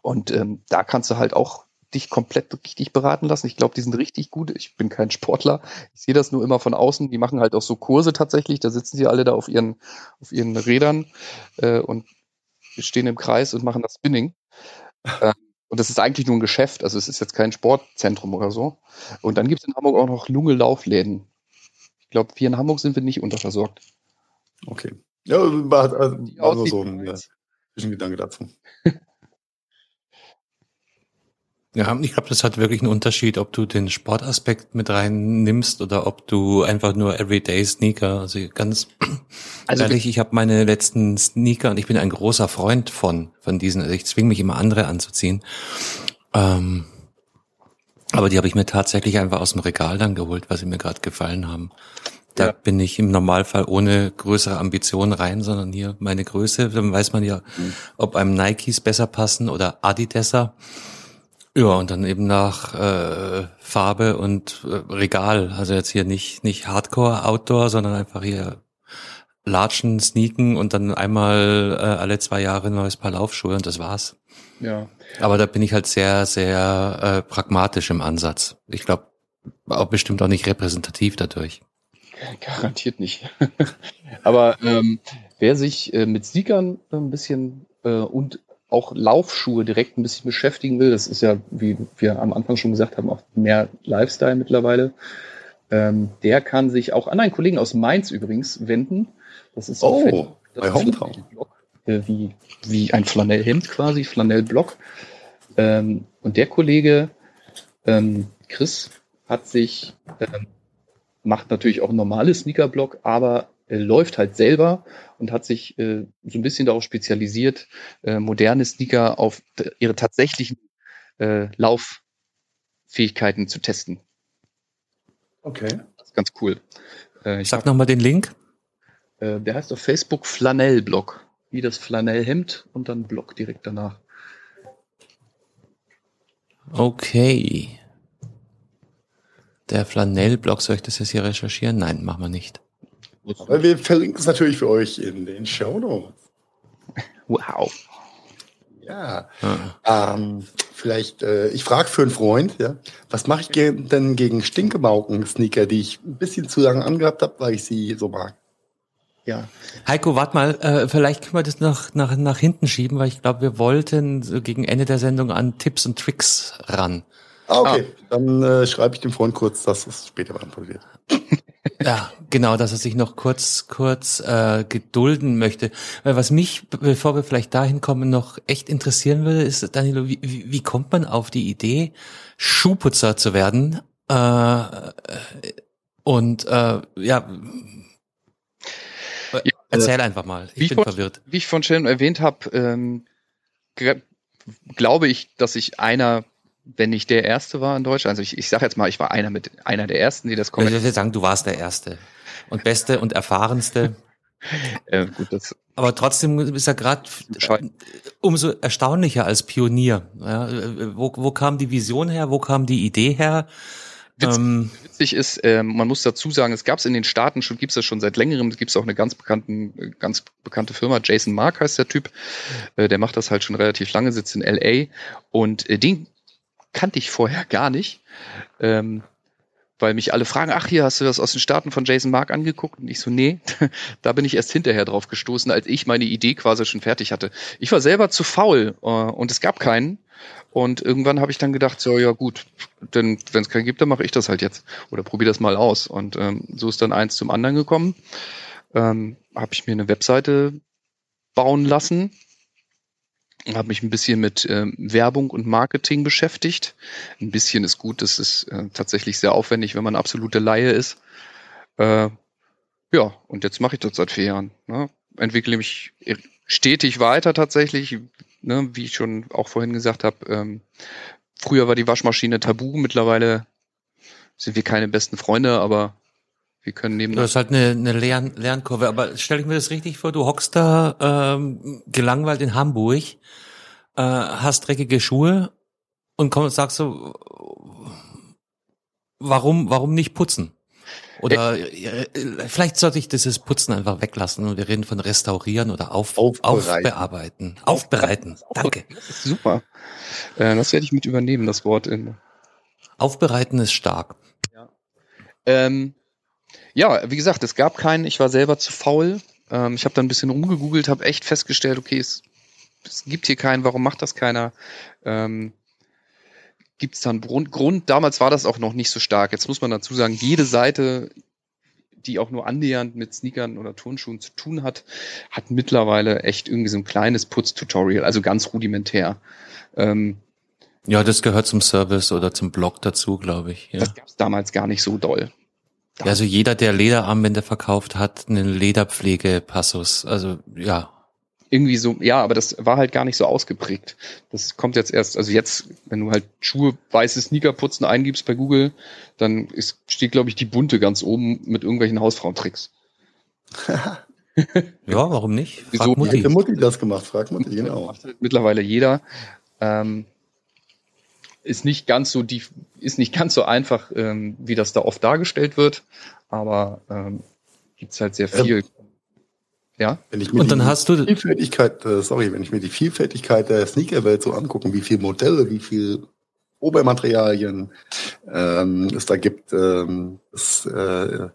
Und ähm, da kannst du halt auch dich komplett richtig beraten lassen. Ich glaube, die sind richtig gut. Ich bin kein Sportler. Ich sehe das nur immer von außen. Die machen halt auch so Kurse tatsächlich. Da sitzen sie alle da auf ihren, auf ihren Rädern äh, und stehen im Kreis und machen das Spinning. *laughs* Und das ist eigentlich nur ein Geschäft. Also es ist jetzt kein Sportzentrum oder so. Und dann gibt es in Hamburg auch noch Lunge-Laufläden. Ich glaube, hier in Hamburg sind wir nicht unterversorgt.
Okay. Ja, war, nur so ein ja,
eins.
Zwischengedanke dazu. *laughs*
Ja, ich glaube, das hat wirklich einen Unterschied, ob du den Sportaspekt mit rein nimmst oder ob du einfach nur Everyday Sneaker, also ganz *clears throat*
Also
ehrlich, ich habe meine letzten Sneaker und ich bin ein großer Freund von von diesen, also ich zwinge mich immer andere anzuziehen. Ähm, aber die habe ich mir tatsächlich einfach aus dem Regal dann geholt, weil sie mir gerade gefallen haben. Da
Ja.
bin ich im Normalfall ohne größere Ambitionen rein, sondern hier meine Größe. Dann weiß man ja,
Mhm.
ob einem Nikes besser passen oder Adidesser. Ja, und dann eben nach äh, Farbe und äh, Regal. Also jetzt hier nicht, nicht Hardcore Outdoor, sondern einfach hier latschen, sneaken und dann einmal äh, alle zwei Jahre ein neues Paar Laufschuhe und das war's.
ja.
Aber da bin ich halt sehr, sehr äh, pragmatisch im Ansatz. Ich glaube, auch bestimmt auch nicht repräsentativ dadurch.
Garantiert nicht. *laughs* Aber ähm, wer sich äh, mit Sneakern ein bisschen äh, und auch Laufschuhe direkt ein bisschen beschäftigen will, das ist ja, wie wir am Anfang schon gesagt haben, auch mehr Lifestyle mittlerweile, ähm, der kann sich auch an einen Kollegen aus Mainz übrigens wenden. Das ist
Oh,
das
bei Hometown.
ein Blog, äh, wie, wie ein Flanellhemd quasi, Flanellblock. Ähm, und der Kollege ähm, Chris hat sich ähm, macht natürlich auch ein normales Sneakerblock, aber er läuft halt selber und hat sich äh, so ein bisschen darauf spezialisiert, äh, moderne Sneaker auf ihre tatsächlichen äh, Lauffähigkeiten zu testen.
Okay.
Das ist ganz cool. Äh, ich
Sag nochmal den Link.
äh, der heißt auf Facebook Flanellblock, wie das Flanellhemd und dann Block direkt danach.
Okay. Der Flanellblog, soll ich das jetzt hier recherchieren? Nein, machen wir nicht.
Aber wir verlinken es natürlich für euch in den Show Notes.
Wow.
Ja.
Ah.
Ähm, vielleicht, äh, ich frage für einen Freund, ja, was mache ich ge denn gegen Stinkebauken-Sneaker, die ich ein bisschen zu lange angehabt habe, weil ich sie so mag?
Ja.
Heiko, warte mal, äh, vielleicht können wir das noch nach, nach hinten schieben, weil ich glaube, wir wollten so gegen Ende der Sendung an Tipps und Tricks ran.
Ah, okay. Dann äh, schreibe ich dem Freund kurz, dass es später beantwortet wird. *laughs*
Ja, genau, dass er sich noch kurz, kurz äh, gedulden möchte. Weil was mich, be- bevor wir vielleicht dahin kommen, noch echt interessieren würde, ist, Danilo, wie, wie, kommt man auf die Idee, Schuhputzer zu werden? Äh, und äh, ja,
Ja,
erzähl einfach mal. Ich
wie
bin
vor-
verwirrt.
wie ich vorhin schon erwähnt habe, ähm, glaube ich, dass ich einer, wenn nicht der Erste war in Deutschland, also ich, ich sage jetzt mal, ich war einer mit einer der Ersten, die das
Ich
kommentiert
würde sagen, du warst der Erste und Beste und Erfahrenste. *laughs*
äh, Gut, das
Aber trotzdem ist er gerade umso erstaunlicher als Pionier. Ja, äh, wo, wo kam die Vision her? Wo kam die Idee her?
Witz-
Ähm,
witzig ist, ähm, man muss dazu sagen, es gab es in den Staaten schon, gibt es das schon seit längerem, es gibt auch eine ganz bekannten, äh, ganz bekannte Firma, Jason Mark heißt der Typ, äh, der macht das halt schon relativ lange, sitzt in LA und äh, den kannte ich vorher gar nicht, ähm, weil mich alle fragen, ach hier, hast du das aus den Staaten von Jason Mark angeguckt? Und ich so, nee, *laughs* da bin ich erst hinterher drauf gestoßen, als ich meine Idee quasi schon fertig hatte. Ich war selber zu faul äh, und es gab keinen. Und irgendwann habe ich dann gedacht, so ja gut, denn wenn es keinen gibt, dann mache ich das halt jetzt oder probiere das mal aus. Und ähm, so ist dann eins zum anderen gekommen. Ähm, habe ich mir eine Webseite bauen lassen, habe mich ein bisschen mit ähm, Werbung und Marketing beschäftigt. Ein bisschen ist gut, das ist äh, tatsächlich sehr aufwendig, wenn man absolute Laie ist. Äh, ja, und jetzt mache ich das seit vier Jahren. Ne? Entwickle mich stetig weiter tatsächlich, ne? wie ich schon auch vorhin gesagt habe. Ähm, früher war die Waschmaschine tabu, mittlerweile sind wir keine besten Freunde, aber wir können neben
du hast halt eine, eine Lern Lernkurve. Aber stell ich mir das richtig vor, du hockst da ähm, gelangweilt in Hamburg, äh, hast dreckige Schuhe und komm, sagst so, warum, warum nicht putzen? Oder äh, vielleicht sollte ich dieses Putzen einfach weglassen und wir reden von restaurieren oder auf,
Aufbereiten.
aufbearbeiten. Aufbereiten. Danke.
Das *laughs* ist super. Äh, das werde ich mit übernehmen, das Wort. In,
Aufbereiten ist stark.
ähm, ja, wie gesagt, es gab keinen, ich war selber zu faul. Ähm, ich habe dann ein bisschen rumgegoogelt, habe echt festgestellt, okay, es, es gibt hier keinen, warum macht das keiner? Ähm, gibt es da einen Grund, Grund? Damals war das auch noch nicht so stark. Jetzt muss man dazu sagen, jede Seite, die auch nur annähernd mit Sneakern oder Turnschuhen zu tun hat, hat mittlerweile echt irgendwie so ein kleines Putztutorial, also ganz rudimentär. Ähm,
Ja, das gehört zum Service oder zum Blog dazu, glaube ich. Ja.
Das gab es damals gar nicht so doll.
Ja, also jeder, der Lederarmbänder verkauft, hat einen Lederpflegepassus. Also ja,
irgendwie so, ja, aber das war halt gar nicht so ausgeprägt. Das kommt jetzt erst, also jetzt, wenn du halt Schuhe, weiße Sneaker putzen eingibst bei Google, dann ist, steht, glaube ich, die bunte ganz oben mit irgendwelchen Hausfrauentricks. *laughs*
ja, warum nicht? Frag
Wieso?
Wie
Mutti.
hätte Mutti das gemacht? Frag Mutti, genau.
Macht halt mittlerweile jeder. Ähm, ist nicht ganz so die, ist nicht ganz so einfach, ähm, wie das da oft dargestellt wird, aber ähm, gibt's halt sehr viel. Ja,
Wenn ich mir
Und dann
die
hast du,
Vielfältigkeit, äh, sorry, wenn ich mir die Vielfältigkeit der Sneakerwelt so angucken, wie viele Modelle, wie viel Obermaterialien ähm, es da gibt, ähm, das, äh,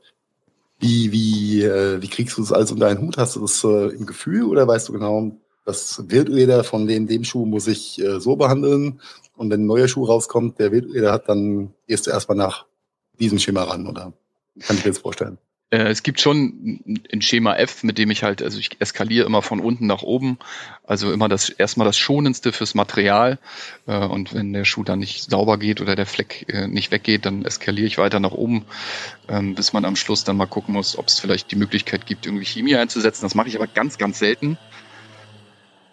wie, wie, äh, wie kriegst du das alles unter einen Hut? Hast du das äh, im Gefühl oder weißt du genau, das Wildleder von dem, dem Schuh muss ich äh, so behandeln und wenn ein neuer Schuh rauskommt, der Wildleder hat, dann gehst du erstmal nach diesem Schema ran, oder? Kann ich mir jetzt vorstellen.
Äh, es gibt schon ein Schema F, mit dem ich halt, also ich eskaliere immer von unten nach oben. Also immer das erstmal das Schonendste fürs Material. Äh, Und wenn der Schuh dann nicht sauber geht oder der Fleck äh, nicht weggeht, dann eskaliere ich weiter nach oben, ähm, bis man am Schluss dann mal gucken muss, ob es vielleicht die Möglichkeit gibt, irgendwie Chemie einzusetzen. Das mache ich aber ganz, ganz selten.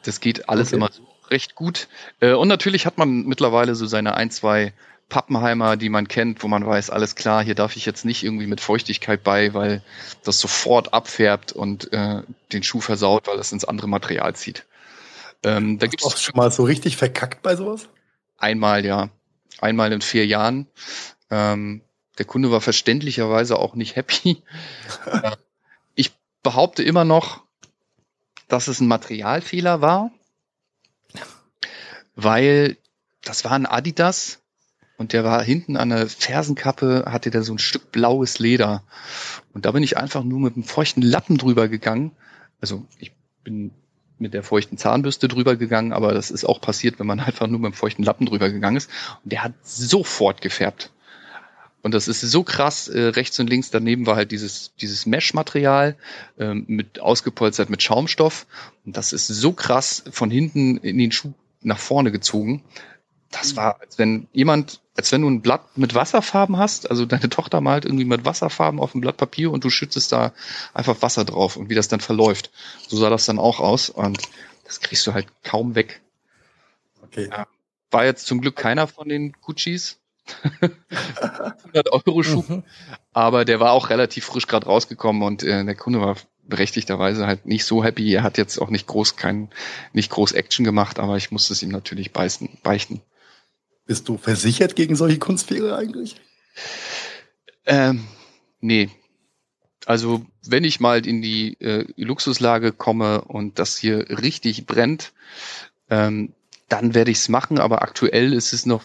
Das geht alles
Okay.
immer so recht gut. Äh, Und natürlich hat man mittlerweile so seine ein, zwei Pappenheimer, die man kennt, wo man weiß, alles klar, hier darf ich jetzt nicht irgendwie mit Feuchtigkeit bei, weil das sofort abfärbt und äh, den Schuh versaut, weil es ins andere Material zieht. Ähm, da gibt
Auch schon mal so richtig verkackt bei sowas?
einmal, ja, einmal in vier Jahren. Ähm, der Kunde war verständlicherweise auch nicht happy. *laughs* Äh, ich behaupte immer noch, dass es ein Materialfehler war, weil das war ein Adidas und der war hinten an der Fersenkappe, hatte der so ein Stück blaues Leder. Und da bin ich einfach nur mit einem feuchten Lappen drüber gegangen. Also ich bin mit der feuchten Zahnbürste drüber gegangen, aber das ist auch passiert, wenn man *laughs* einfach nur mit dem feuchten Lappen drüber gegangen ist. Und der hat sofort gefärbt. Und das ist so krass, äh, rechts und links daneben war halt dieses, dieses Mesh-Material ähm, mit ausgepolstert mit Schaumstoff. Und das ist so krass von hinten in den Schuh nach vorne gezogen. Das war, als wenn jemand, als wenn du ein Blatt mit Wasserfarben hast, also deine Tochter malt irgendwie mit Wasserfarben auf ein Blatt Papier und du schüttest da einfach Wasser drauf und wie das dann verläuft. So sah das dann auch aus und das kriegst du halt kaum weg.
Okay.
Ja. War jetzt zum Glück keiner von den Guccis. 100 Euro Schuh,
Mhm.
aber der war auch relativ frisch gerade rausgekommen und äh, der Kunde war berechtigterweise halt nicht so happy. Er hat jetzt auch nicht groß kein, nicht groß Action gemacht, aber ich musste es ihm natürlich beißen, beichten.
Bist du versichert gegen solche Kunstfehler eigentlich?
Ähm, nee. Also wenn ich mal in die äh, Luxuslage komme und das hier richtig brennt, ähm, dann werde ich es machen. Aber aktuell ist es noch,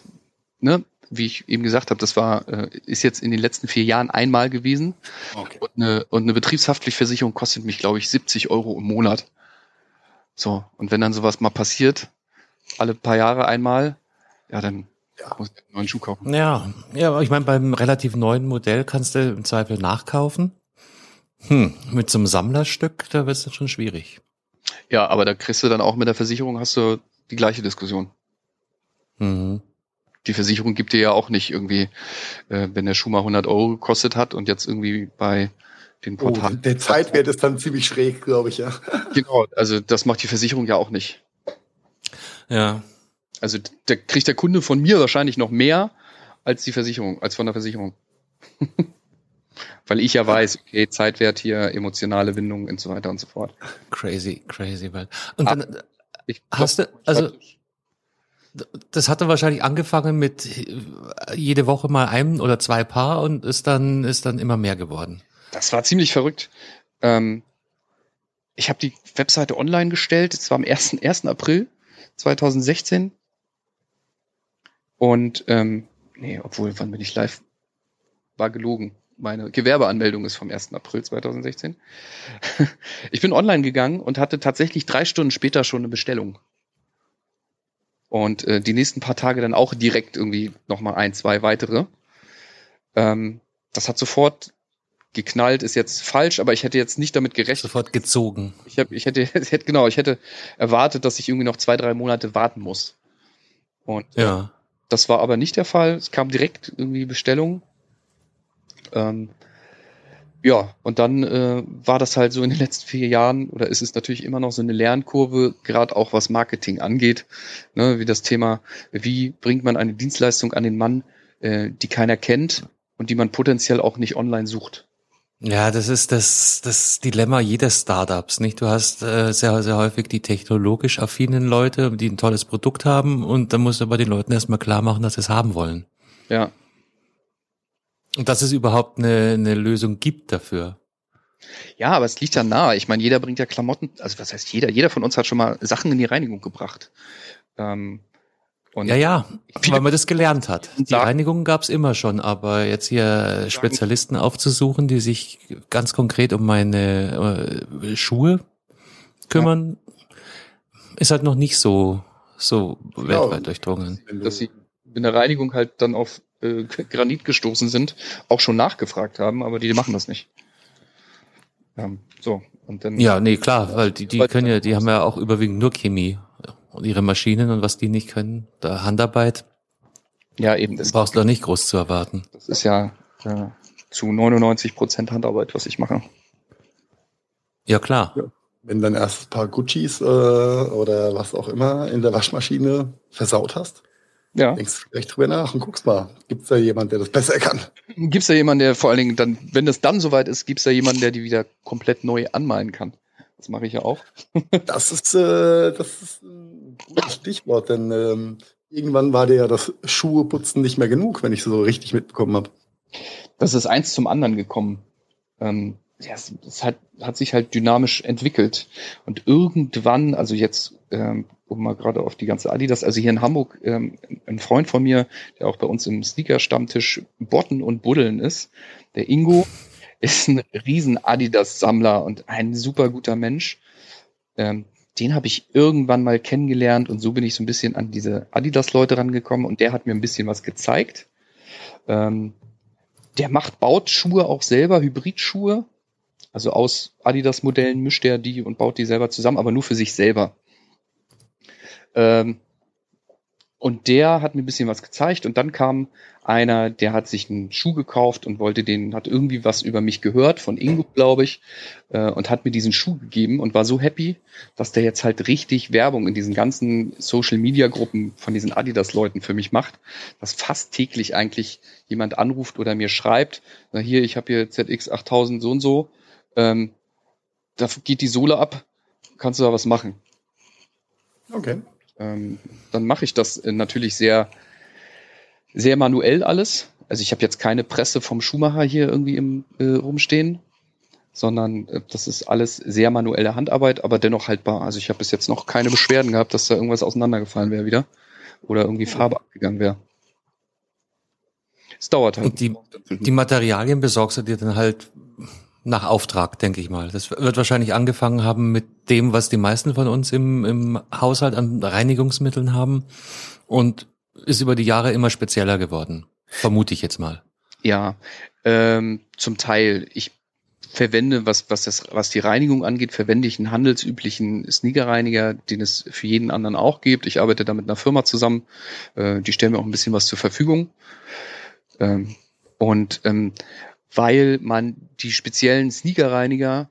ne, wie ich eben gesagt habe, das war, äh, ist jetzt in den letzten vier Jahren einmal gewesen.
Okay.
Und eine, und eine Betriebshaftpflichtversicherung kostet mich, glaube ich, 70 Euro im Monat. So, und wenn dann sowas mal passiert, alle paar Jahre einmal, ja, dann
Ja.
muss ich einen neuen Schuh kaufen.
Ja, ja, aber ich meine, beim relativ neuen Modell kannst du im Zweifel nachkaufen. Hm, mit so einem Sammlerstück, da wird es dann schon schwierig.
Ja, aber da kriegst du dann auch mit der Versicherung, hast du die gleiche Diskussion.
Mhm.
Die Versicherung gibt dir ja auch nicht irgendwie, äh, wenn der Schuh mal 100 Euro gekostet hat und jetzt irgendwie bei den
Oh,
Portalen.
der Zeitwert ist dann ziemlich schräg, glaube ich, ja. *laughs*
Genau, also das macht die Versicherung ja auch nicht.
Ja.
Also da kriegt der Kunde von mir wahrscheinlich noch mehr als die Versicherung, als von der Versicherung. *laughs* Weil ich ja weiß, okay, Zeitwert hier, emotionale Bindung und so weiter und so fort.
Crazy, crazy, weil. Und
Ah,
dann,
Ich
Hast du- also- das hatte wahrscheinlich angefangen mit jede Woche mal einem oder zwei Paar und ist dann, ist dann immer mehr geworden.
Das war ziemlich verrückt. Ähm, ich habe die Webseite online gestellt, es war am 1. 1. April 2016. Und ähm, nee, obwohl, wann bin ich live? War gelogen. Meine Gewerbeanmeldung ist vom 1. April 2016. *laughs* ich bin online gegangen und hatte tatsächlich drei Stunden später schon eine Bestellung. Und äh, die nächsten paar Tage dann auch direkt irgendwie nochmal ein, zwei weitere. Ähm, das hat sofort geknallt, ist jetzt falsch, aber ich hätte jetzt nicht damit gerechnet.
Sofort gezogen.
Ich, hab, ich hätte, *laughs* ich hätte, genau, ich hätte erwartet, dass ich irgendwie noch zwei, drei Monate warten muss. Und ja. das war aber nicht der Fall. Es kam direkt irgendwie Bestellung. Ähm, ja, und dann äh, war das halt so in den *laughs* letzten vier Jahren, oder ist es natürlich immer noch so eine Lernkurve, gerade auch was Marketing angeht, ne, wie das Thema, wie bringt man eine Dienstleistung an den Mann, äh, die keiner kennt und die man potenziell auch nicht online sucht.
Ja, das ist das, das Dilemma jedes Startups, nicht? Du hast äh, sehr, sehr häufig die technologisch affinen Leute, die ein tolles Produkt haben und dann musst du aber den Leuten erstmal klar machen, dass sie es haben wollen.
Ja,
und dass es überhaupt eine, eine Lösung gibt dafür.
Ja, aber es liegt ja nahe. Ich meine, jeder bringt ja Klamotten, also was heißt jeder? Jeder von uns hat schon mal Sachen in die Reinigung gebracht. Ähm,
und ja, ja, weil man das gelernt hat. Die Reinigung gab's immer schon, aber jetzt hier Spezialisten aufzusuchen, die sich ganz konkret um meine äh, Schuhe kümmern, ja. ist halt noch nicht so so ja, weltweit durchdrungen.
Dass sie in der Reinigung halt dann auf äh, Granit gestoßen sind, auch schon nachgefragt haben, aber die machen das nicht.
Ähm, so, und dann. Ja, nee, klar, weil die, die können ja, die haben ja auch überwiegend nur Chemie und ihre Maschinen und was die nicht können, da Handarbeit.
Ja, eben. Das
brauchst du doch nicht groß zu erwarten.
Das ist ja äh, zu 99 Prozent Handarbeit, was ich mache.
Ja, klar. Ja.
Wenn dein erstes Paar Guccis äh, oder was auch immer in der Waschmaschine versaut hast, ja. Denkst vielleicht drüber nach und guckst mal, gibt's da jemand, der das besser kann?
Gibt's da jemanden, der vor allen Dingen dann, wenn das dann soweit ist, gibt's da jemanden, der die wieder komplett neu anmalen kann? Das mache ich ja auch. *laughs*
das ist, äh, das ist ein gutes Stichwort, denn ähm, irgendwann war dir ja das Schuheputzen nicht mehr genug, wenn ich so richtig mitbekommen habe.
Das ist eins zum anderen gekommen. Ähm, ja, es, es hat, hat sich halt dynamisch entwickelt. Und irgendwann, also jetzt, ähm, um mal gerade auf die ganze Adidas, also hier in Hamburg, ähm, ein Freund von mir, der auch bei uns im Sneaker-Stammtisch Botten und Buddeln ist, der Ingo, ist ein riesen Adidas-Sammler und ein super guter Mensch. Ähm, den habe ich irgendwann mal kennengelernt und so bin ich so ein bisschen an diese Adidas-Leute rangekommen und der hat mir ein bisschen was gezeigt. Ähm, der macht, baut Schuhe auch selber, Hybridschuhe also aus Adidas-Modellen mischt er die und baut die selber zusammen, aber nur für sich selber. Ähm, und der hat mir ein bisschen was gezeigt und dann kam einer, der hat sich einen Schuh gekauft und wollte den, hat irgendwie was über mich gehört, von Ingo, glaube ich, äh, und hat mir diesen Schuh gegeben und war so happy, dass der jetzt halt richtig Werbung in diesen ganzen Social Media Gruppen von diesen Adidas-Leuten für mich macht, dass fast täglich eigentlich jemand anruft oder mir schreibt, na hier, ich habe hier ZX 8000 so und so, ähm, da geht die Sohle ab, kannst du da was machen.
Okay.
Ähm, dann mache ich das äh, natürlich sehr, sehr manuell alles. Also ich habe jetzt keine Presse vom Schuhmacher hier irgendwie im äh, rumstehen, sondern äh, das ist alles sehr manuelle Handarbeit, aber dennoch haltbar. Also ich habe bis jetzt noch keine Beschwerden gehabt, dass da irgendwas auseinandergefallen wäre wieder oder irgendwie Farbe abgegangen wäre.
Es dauert halt. Und die, die Materialien besorgst du dir dann halt nach Auftrag, denke ich mal. Das wird wahrscheinlich angefangen haben mit dem, was die meisten von uns im, im Haushalt an Reinigungsmitteln haben und ist über die Jahre immer spezieller geworden. Vermute ich jetzt mal.
Ja, ähm, zum Teil. Ich verwende, was, was, das, was die Reinigung angeht, verwende ich einen handelsüblichen Sneakerreiniger, den es für jeden anderen auch gibt. Ich arbeite da mit einer Firma zusammen, äh, die stellen mir auch ein bisschen was zur Verfügung. Ähm, und ähm, weil man die speziellen Sneakerreiniger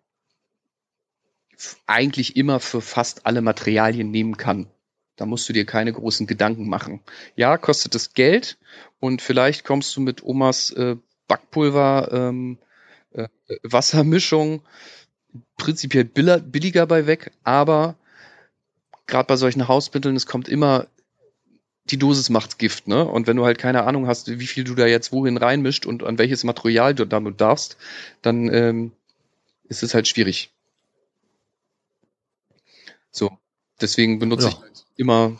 eigentlich immer für fast alle Materialien nehmen kann. Da musst du dir keine großen Gedanken machen. Ja, kostet es Geld und vielleicht kommst du mit Omas äh, Backpulver, ähm, äh, Wassermischung prinzipiell billiger bei weg, aber gerade bei solchen Hausmitteln, es kommt immer die Dosis macht Gift, ne? Und wenn du halt keine Ahnung hast, wie viel du da jetzt wohin reinmischt und an welches Material du damit darfst, dann ähm, ist es halt schwierig. So, deswegen benutze
Ja.
ich halt immer.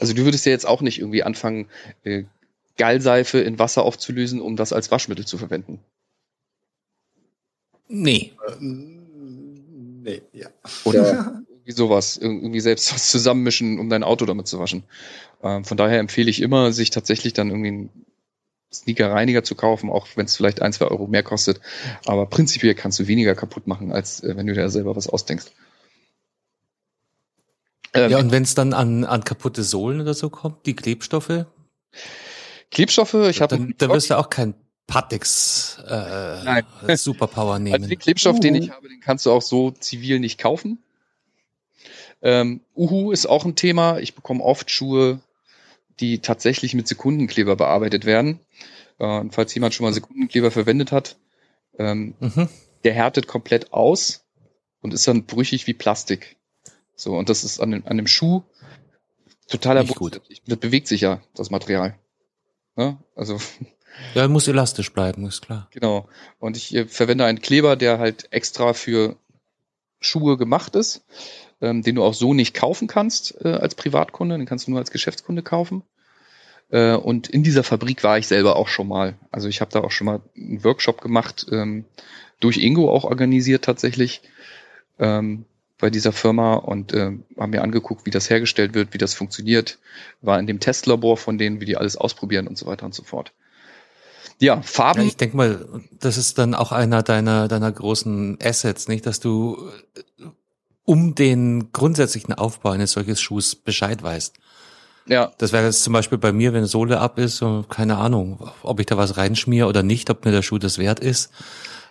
Also du würdest ja jetzt auch nicht irgendwie anfangen, äh, Gallseife in Wasser aufzulösen, um das als Waschmittel zu verwenden.
Nee.
Äh, nee, ja.
Oder irgendwie sowas, irgendwie selbst was zusammenmischen, um dein Auto damit zu waschen. Ähm, von daher empfehle ich immer, sich tatsächlich dann irgendwie einen Sneaker-Reiniger zu kaufen, auch wenn es vielleicht ein, zwei Euro mehr kostet. Aber prinzipiell kannst du weniger kaputt machen, als äh, wenn du dir selber was ausdenkst. Ähm,
Ja, und wenn es dann an, an kaputte Sohlen oder so kommt, die Klebstoffe,
Klebstoffe, ich habe
dann, dann wirst du auch kein Patix äh,
Nein.
Superpower
Also
nehmen.
den Klebstoff, den
Uhu.
ich habe, den kannst du auch so zivil nicht kaufen. Ähm, Uhu ist auch ein Thema. Ich bekomme oft Schuhe, die tatsächlich mit Sekundenkleber bearbeitet werden. Äh, und falls jemand schon mal Sekundenkleber verwendet hat, ähm,
Mhm.
der härtet komplett aus und ist dann brüchig wie Plastik. So, und das ist an dem, an dem Schuh totaler
Nicht
Bullshit. Das bewegt sich ja, das Material. Ne? Also
Ja, muss elastisch bleiben, ist klar.
Genau. Und ich äh, verwende einen Kleber, der halt extra für Schuhe gemacht ist, ähm, den du auch so nicht kaufen kannst äh, als Privatkunde, den kannst du nur als Geschäftskunde kaufen. Äh, und in dieser Fabrik war ich selber auch schon mal. Also ich habe da auch schon mal einen Workshop gemacht, ähm, durch Ingo auch organisiert tatsächlich ähm, bei dieser Firma und ähm, haben mir angeguckt, wie das hergestellt wird, wie das funktioniert, war in dem Testlabor von denen, wie die alles ausprobieren und so weiter und so fort. Ja,
Ja,
Farben.
ich denke mal, das ist dann auch einer deiner, deiner großen Assets, nicht, dass du äh, um den grundsätzlichen Aufbau eines solches Schuhs Bescheid weißt.
Ja,
Das wäre jetzt zum Beispiel bei mir, wenn Sohle ab ist, so, keine Ahnung, ob ich da was reinschmier oder nicht, ob mir der Schuh das wert ist.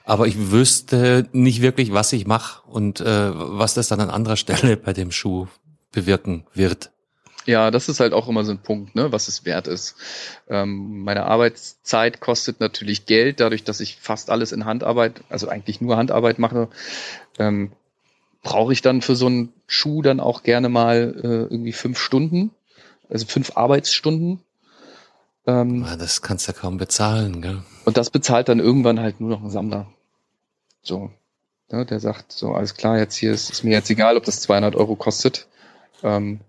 Aber ich wüsste nicht wirklich, was ich mache und äh, was das dann an anderer Stelle *laughs* bei dem Schuh bewirken wird.
Ja, das ist halt auch immer so ein Punkt, ne, was es wert ist. Ähm, meine Arbeitszeit kostet natürlich Geld, dadurch, dass ich fast alles in Handarbeit, also eigentlich nur Handarbeit mache, ähm, brauche ich dann für so einen Schuh dann auch gerne mal äh, irgendwie fünf Stunden, also fünf Arbeitsstunden. Ähm,
Das kannst du ja kaum bezahlen, gell?
und das bezahlt dann irgendwann halt nur noch ein Sammler. So, ne, der sagt so, alles klar, jetzt hier ist, ist mir jetzt egal, ob das 200 Euro kostet. Ähm,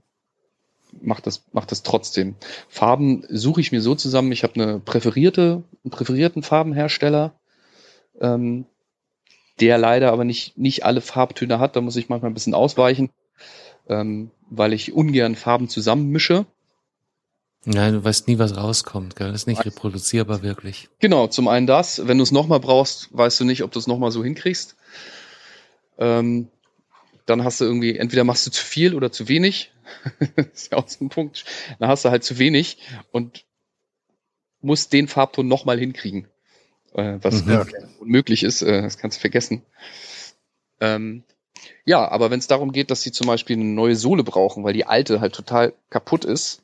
macht das, macht das trotzdem. Farben suche ich mir so zusammen. Ich habe eine präferierte, einen präferierten Farbenhersteller, ähm, der leider aber nicht, nicht alle Farbtöne hat. Da muss ich manchmal ein bisschen ausweichen, ähm, weil ich ungern Farben zusammenmische.
Ja, du weißt nie, was rauskommt, gell? Das ist nicht reproduzierbar wirklich.
Genau, zum einen das. Wenn du es nochmal brauchst, weißt du nicht, ob du es nochmal so hinkriegst. Ähm, dann hast du irgendwie, entweder machst du zu viel oder zu wenig. das *laughs* ist ja auch so ein Punkt. Dann hast du halt zu wenig und musst den Farbton nochmal hinkriegen. Äh, was
Mhm.
Unmöglich ist, äh, das kannst du vergessen. Ähm, ja, aber wenn es darum geht, dass sie zum Beispiel eine neue Sohle brauchen, weil die alte halt total kaputt ist,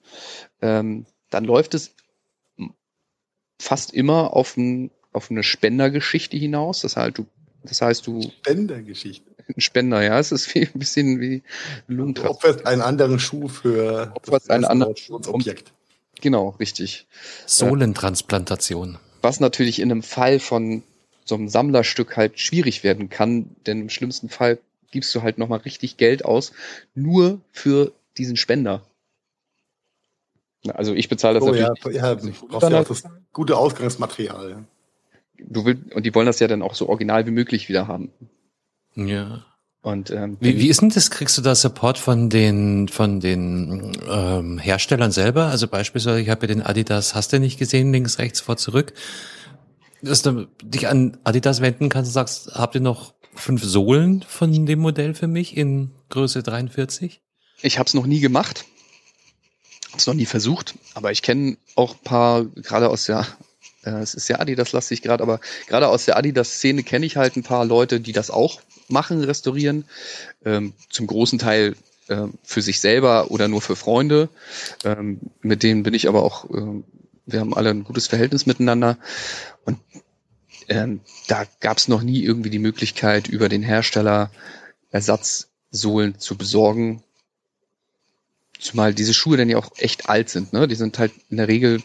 ähm, dann läuft es fast immer auf, ein, auf eine Spendergeschichte hinaus. Das, halt, du, das heißt, du
Spendergeschichte. *laughs*
ein Spender, ja, es ist wie, ein bisschen wie
Du
Lungentransfer.
opferst einen anderen Schuh für
Opferst einen anderen
Objekt.
Genau, richtig.
Sohlentransplantation.
Was natürlich in einem Fall von so einem Sammlerstück halt schwierig werden kann, denn im schlimmsten Fall gibst du halt nochmal richtig Geld aus, nur für diesen Spender. Na, Also ich bezahle das
Oh ja,
natürlich.
ja, du brauchst ja auch das gute Ausgangsmaterial. ja.
Du willst, und die wollen das ja dann auch so original wie möglich wieder haben.
Ja.
Und ähm,
Wie, wie ist denn das? Kriegst du da Support von den von den ähm, Herstellern selber? Also beispielsweise, ich habe ja den Adidas, hast du nicht gesehen, links, rechts, vor, zurück. Dass du dich an Adidas wenden kannst und sagst, habt ihr noch fünf Sohlen von dem Modell für mich in Größe 43?
Ich habe es noch nie gemacht, habe es noch nie versucht, aber ich kenne auch ein paar, gerade aus der, äh, es ist ja Adidas lastig gerade, aber gerade aus der Adidas-Szene kenne ich halt ein paar Leute, die das auch machen, restaurieren, ähm, zum großen Teil äh, für sich selber oder nur für Freunde. Ähm, mit denen bin ich aber auch, ähm, wir haben alle ein gutes Verhältnis miteinander und ähm, da gab es noch nie irgendwie die Möglichkeit, über den Hersteller Ersatzsohlen zu besorgen, zumal diese Schuhe dann ja auch echt alt sind, ne? Die sind halt in der Regel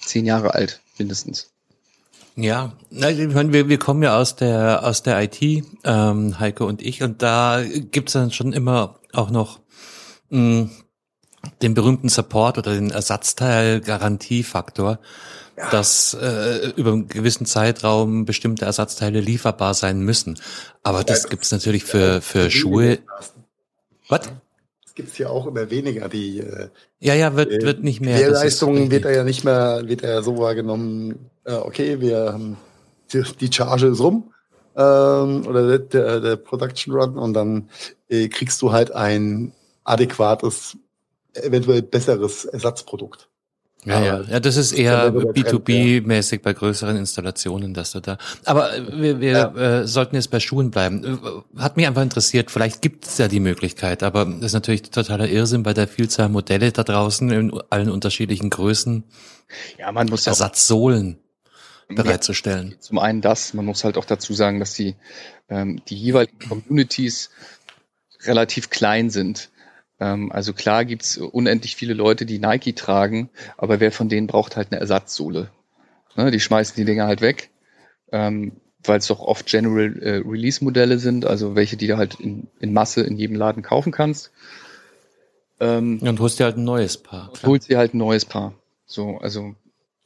zehn Jahre alt, mindestens.
Ja, ich meine, wir, wir kommen ja aus der aus der IT, ähm, Heike und ich, und da gibt's dann schon immer auch noch mh, den berühmten Support oder den Ersatzteil-Garantiefaktor, ja. dass äh, über einen gewissen Zeitraum bestimmte Ersatzteile lieferbar sein müssen. Aber das ja, gibt's natürlich für für Schuhe.
Was? Das gibt's ja auch immer weniger. Die
äh, ja ja wird wird nicht mehr.
Die Leistung wird ja nicht mehr wird ja so wahrgenommen okay, wir haben die, die Charge ist rum ähm, oder der, der Production Run und dann äh, kriegst du halt ein adäquates, eventuell besseres Ersatzprodukt.
Ja, ja, ja, das ist eher B2B-mäßig bei größeren Installationen, dass du da. Aber wir, wir ja. äh, sollten jetzt bei Schuhen bleiben. Hat mich einfach interessiert, vielleicht gibt es ja die Möglichkeit, aber das ist natürlich totaler Irrsinn bei der Vielzahl Modelle da draußen in allen unterschiedlichen Größen.
Ja, man muss
Ersatzsohlen bereitzustellen.
Ja, zum einen das, man muss halt auch dazu sagen, dass die, ähm, die jeweiligen Communities relativ klein sind. Ähm, also klar gibt's unendlich viele Leute, die Nike tragen, aber wer von denen braucht halt eine Ersatzsohle? Ne, die schmeißen die Dinger halt weg, ähm, weil es doch oft General äh, Release Modelle sind, also welche, die du halt in, in Masse in jedem Laden kaufen kannst.
Ähm, und holst dir halt ein neues Paar.
Holst dir halt ein neues Paar. So, also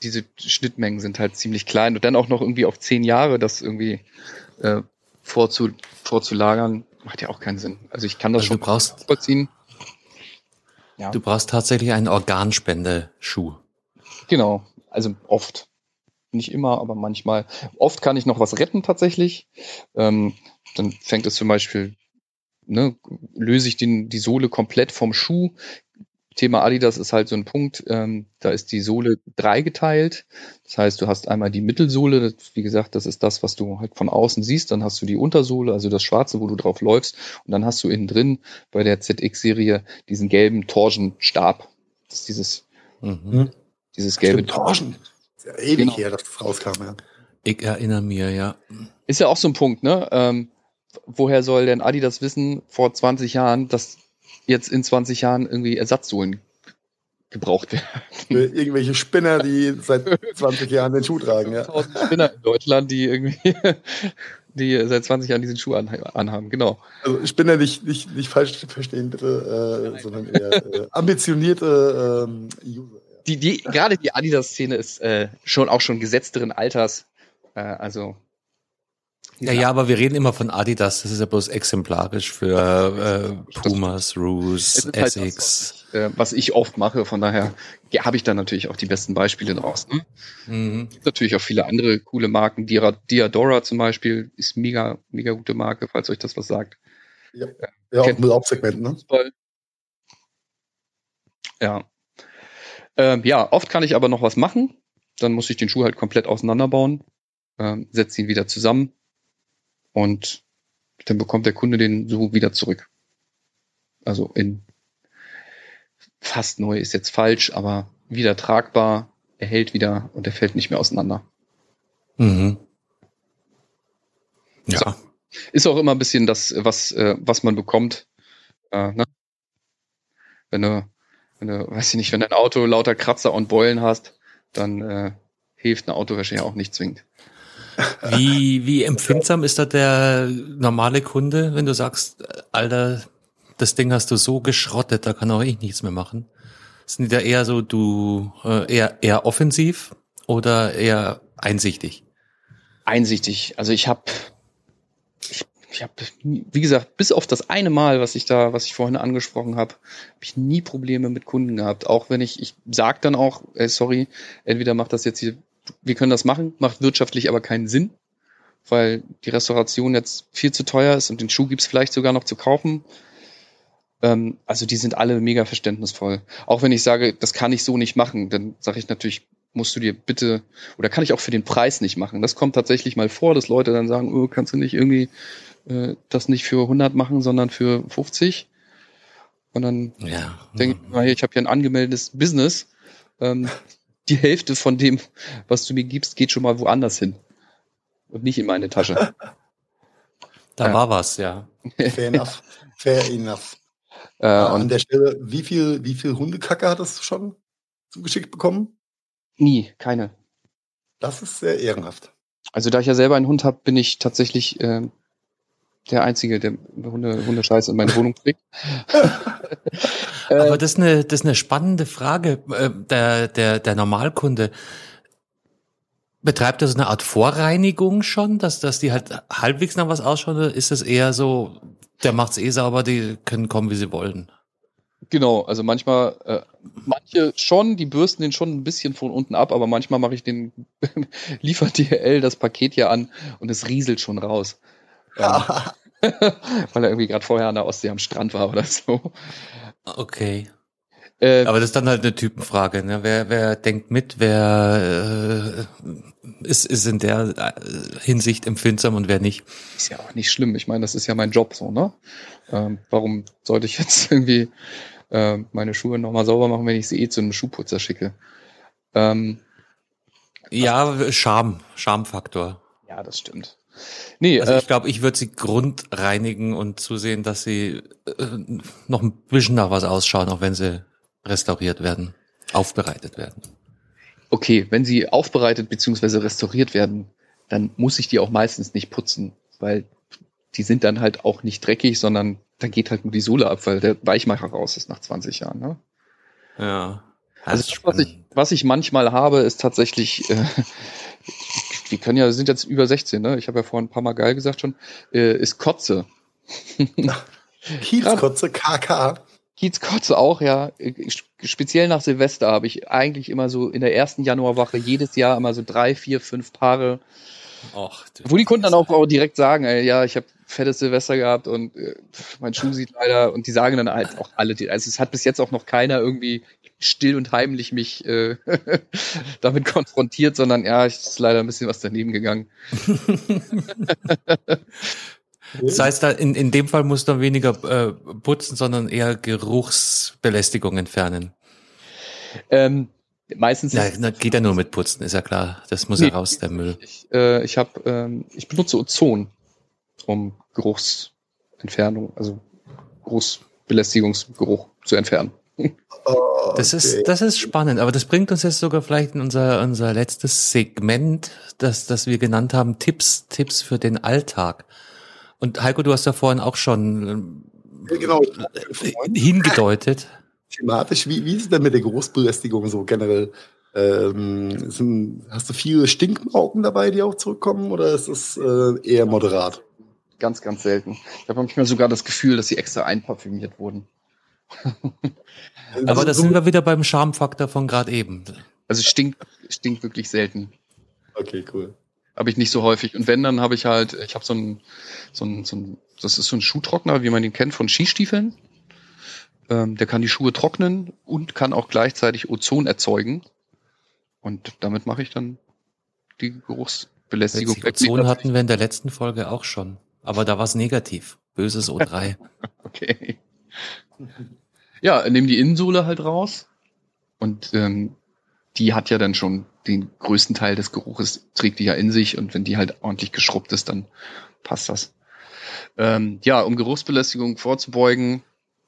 diese Schnittmengen sind halt ziemlich klein und dann auch noch irgendwie auf zehn Jahre das irgendwie äh, vorzu, vorzulagern, macht ja auch keinen Sinn. Also ich kann das also schon
du brauchst,
vorziehen.
Ja. Du brauchst tatsächlich einen Organspendeschuh.
Genau, also oft. Nicht immer, aber manchmal. Oft kann ich noch was retten tatsächlich. Ähm, dann fängt es zum Beispiel, ne, löse ich den, die Sohle komplett vom Schuh, Thema Adidas ist halt so ein Punkt, ähm, da ist die Sohle dreigeteilt. Das heißt, du hast einmal die Mittelsohle, das, wie gesagt, das ist das, was du halt von außen siehst. Dann hast du die Untersohle, also das Schwarze, wo du drauf läufst. Und dann hast du innen drin bei der ZX-Serie diesen gelben Torsion-Stab. Das ist dieses, mhm. dieses gelbe
Torsion. Ist ja ewig genau. her, dass das rauskam, ja.
Ich erinnere mir, ja.
Ist ja auch so ein Punkt, ne? Ähm, woher soll denn Adidas wissen, vor 20 Jahren, dass jetzt in 20 Jahren irgendwie Ersatzsohlen gebraucht werden.
Für irgendwelche Spinner, die seit 20 Jahren den Schuh tragen, ja.
Spinner in Deutschland, die irgendwie, *laughs* die seit 20 Jahren diesen Schuh anhaben, genau.
Also Spinner nicht, nicht, nicht falsch verstehen, bitte, äh, sondern eher äh, ambitionierte ähm,
User. Die, die, gerade die Adidas-Szene ist äh, schon auch schon gesetzteren Alters. Äh, also
ja, ja, aber wir reden immer von Adidas, das ist ja bloß exemplarisch für äh, Pumas, Roos, halt Essex.
was, ich, äh, was ich oft mache, von daher ja, habe ich da natürlich auch die besten Beispiele draus. Ne? Mhm. Gibt natürlich auch viele andere coole Marken. Dia Diadora zum Beispiel ist mega, mega gute Marke, falls euch das was sagt.
Ja, äh, ja auch mit Hauptsegmenten, ne?
Ja. Ähm, ja, oft kann ich aber noch was machen. Dann muss ich den Schuh halt komplett auseinanderbauen, ähm, setze ihn wieder zusammen, und dann bekommt der Kunde den so wieder zurück. Also in fast neu ist jetzt falsch, aber wieder tragbar, er hält wieder und er fällt nicht mehr auseinander. Mhm. Ja. So. Ist auch immer ein bisschen das, was, äh, was man bekommt. Äh, ne? Wenn du, wenn du, weiß ich nicht, wenn dein Auto lauter Kratzer und Beulen hast, dann äh, hilft eine Autowäsche ja auch nicht zwingend.
Wie, wie empfindsam ist da der normale Kunde, wenn du sagst, Alter, das Ding hast du so geschrottet, da kann auch ich nichts mehr machen? Sind die da eher so, du, äh, eher, eher offensiv oder eher einsichtig?
Einsichtig. Also ich habe, ich, ich habe, wie gesagt, bis auf das eine Mal, was ich da, was ich vorhin angesprochen habe, habe ich nie Probleme mit Kunden gehabt. Auch wenn ich, ich sag dann auch, ey, sorry, entweder macht das jetzt hier wir können das machen, macht wirtschaftlich aber keinen Sinn, weil die Restauration jetzt viel zu teuer ist und den Schuh gibt's vielleicht sogar noch zu kaufen. Ähm, also die sind alle mega verständnisvoll. Auch wenn ich sage, das kann ich so nicht machen, dann sage ich natürlich, musst du dir bitte, oder kann ich auch für den Preis nicht machen. Das kommt tatsächlich mal vor, dass Leute dann sagen, oh, kannst du nicht irgendwie äh, das nicht für 100 machen, sondern für 50? Und dann ja. denke ich, ich habe hier ein angemeldetes Business. Ähm, *laughs* die Hälfte von dem, was du mir gibst, geht schon mal woanders hin. Und nicht in meine Tasche. *laughs*
Da ja. war was, ja.
Fair enough. Fair enough. Äh, An der Stelle, wie viel, wie viel Hundekacke hattest du schon zugeschickt bekommen?
Nie, keine.
Das ist sehr ehrenhaft.
Also da ich ja selber einen Hund habe, bin ich tatsächlich äh, der Einzige, der Hunde, Hundescheiße in meine Wohnung trägt. *laughs* *laughs*
Aber das ist eine, das ist eine spannende Frage. Äh, der, der, der Normalkunde, betreibt das eine Art Vorreinigung schon, dass, dass die halt halbwegs nach was ausschauen? Oder ist es eher so, der macht's eh sauber, die können kommen, wie sie wollen?
Genau, also manchmal, äh, manche schon, die bürsten den schon ein bisschen von unten ab, aber manchmal mache ich den, *laughs* liefert DHL das Paket ja an und es rieselt schon raus. Ja. *laughs* *laughs* weil er irgendwie gerade vorher an der Ostsee am Strand war oder so.
Okay. Äh, Aber das ist dann halt eine Typenfrage. Ne? Wer, wer denkt mit, wer äh, ist, ist in der äh, Hinsicht empfindsam und wer nicht?
Ist ja auch nicht schlimm. Ich meine, das ist ja mein Job so, ne? Ähm, warum sollte ich jetzt *laughs* irgendwie äh, meine Schuhe nochmal sauber machen, wenn ich sie eh zu einem Schuhputzer schicke? Ähm,
ja, Scham, Schamfaktor.
Ja, das stimmt.
Nee, also ich äh, glaube, ich würde sie grundreinigen und zusehen, dass sie äh, noch ein bisschen nach was ausschauen, auch wenn sie restauriert werden, aufbereitet werden.
Okay, wenn sie aufbereitet bzw. restauriert werden, dann muss ich die auch meistens nicht putzen, weil die sind dann halt auch nicht dreckig, sondern da geht halt nur die Sohle ab, weil der Weichmacher raus ist nach 20 Jahren. Ne?
Ja.
Also was ich, was ich manchmal habe, ist tatsächlich, äh, die können ja, sind jetzt über 16, ne? Ich habe ja vorhin ein paar Mal geil gesagt schon, äh, ist Kotze.
Kiezkotze, KK.
Kiezkotze auch, ja. Speziell nach Silvester habe ich eigentlich immer so in der ersten Januarwache jedes Jahr immer so drei, vier, fünf Paare. Och, Wo die Kunden dann auch, auch direkt sagen, ey, ja, ich habe fettes Silvester gehabt und äh, mein Schuh sieht leider und die sagen dann halt auch alle, also es hat bis jetzt auch noch keiner irgendwie still und heimlich mich äh, *laughs* damit konfrontiert, sondern ja, ich ist leider ein bisschen was daneben gegangen. *laughs*
Das heißt, da in, in dem Fall muss du weniger äh, putzen, sondern eher Geruchsbelästigung entfernen.
Ähm, meistens.
Ja, na, geht ja nur mit Putzen, ist ja klar. Das muss nee, ja raus, der Müll.
Ich, äh, ich, hab, ähm, ich benutze Ozon, um Geruchsentfernung, also Geruchsbelästigungsgeruch zu entfernen.
Das ist, das ist spannend, aber das bringt uns jetzt sogar vielleicht in unser, unser letztes Segment, das, das wir genannt haben, Tipps, Tipps für den Alltag. Und Heiko, du hast ja vorhin auch schon ja, genau. Äh, hingedeutet.
Thematisch, wie, wie ist es denn mit der Geruchsbelästigung so generell? Ähm, sind, hast du viele Stinkmauken dabei, die auch zurückkommen, oder ist es äh, eher moderat?
Ganz, ganz selten. Ich habe manchmal sogar das Gefühl, dass sie extra einparfümiert wurden.
Aber da sind wir wieder beim Charmfaktor von gerade eben.
Also stinkt, stinkt wirklich selten.
Okay, cool.
Habe ich nicht so häufig. Und wenn, dann habe ich halt, ich habe so ein, so ein, so ein, das ist so ein Schuhtrockner, wie man den kennt von Skistiefeln. Ähm, der kann die Schuhe trocknen und kann auch gleichzeitig Ozon erzeugen. Und damit mache ich dann die Geruchsbelästigung.
Ozon hatten wir in der letzten Folge auch schon. Aber da war es negativ. Böses O3. *laughs*
okay. Ja, nehmen die Innensohle halt raus und ähm, die hat ja dann schon den größten Teil des Geruches, trägt die ja in sich und wenn die halt ordentlich geschrubbt ist, dann passt das. Ähm, ja, um Geruchsbelästigung vorzubeugen,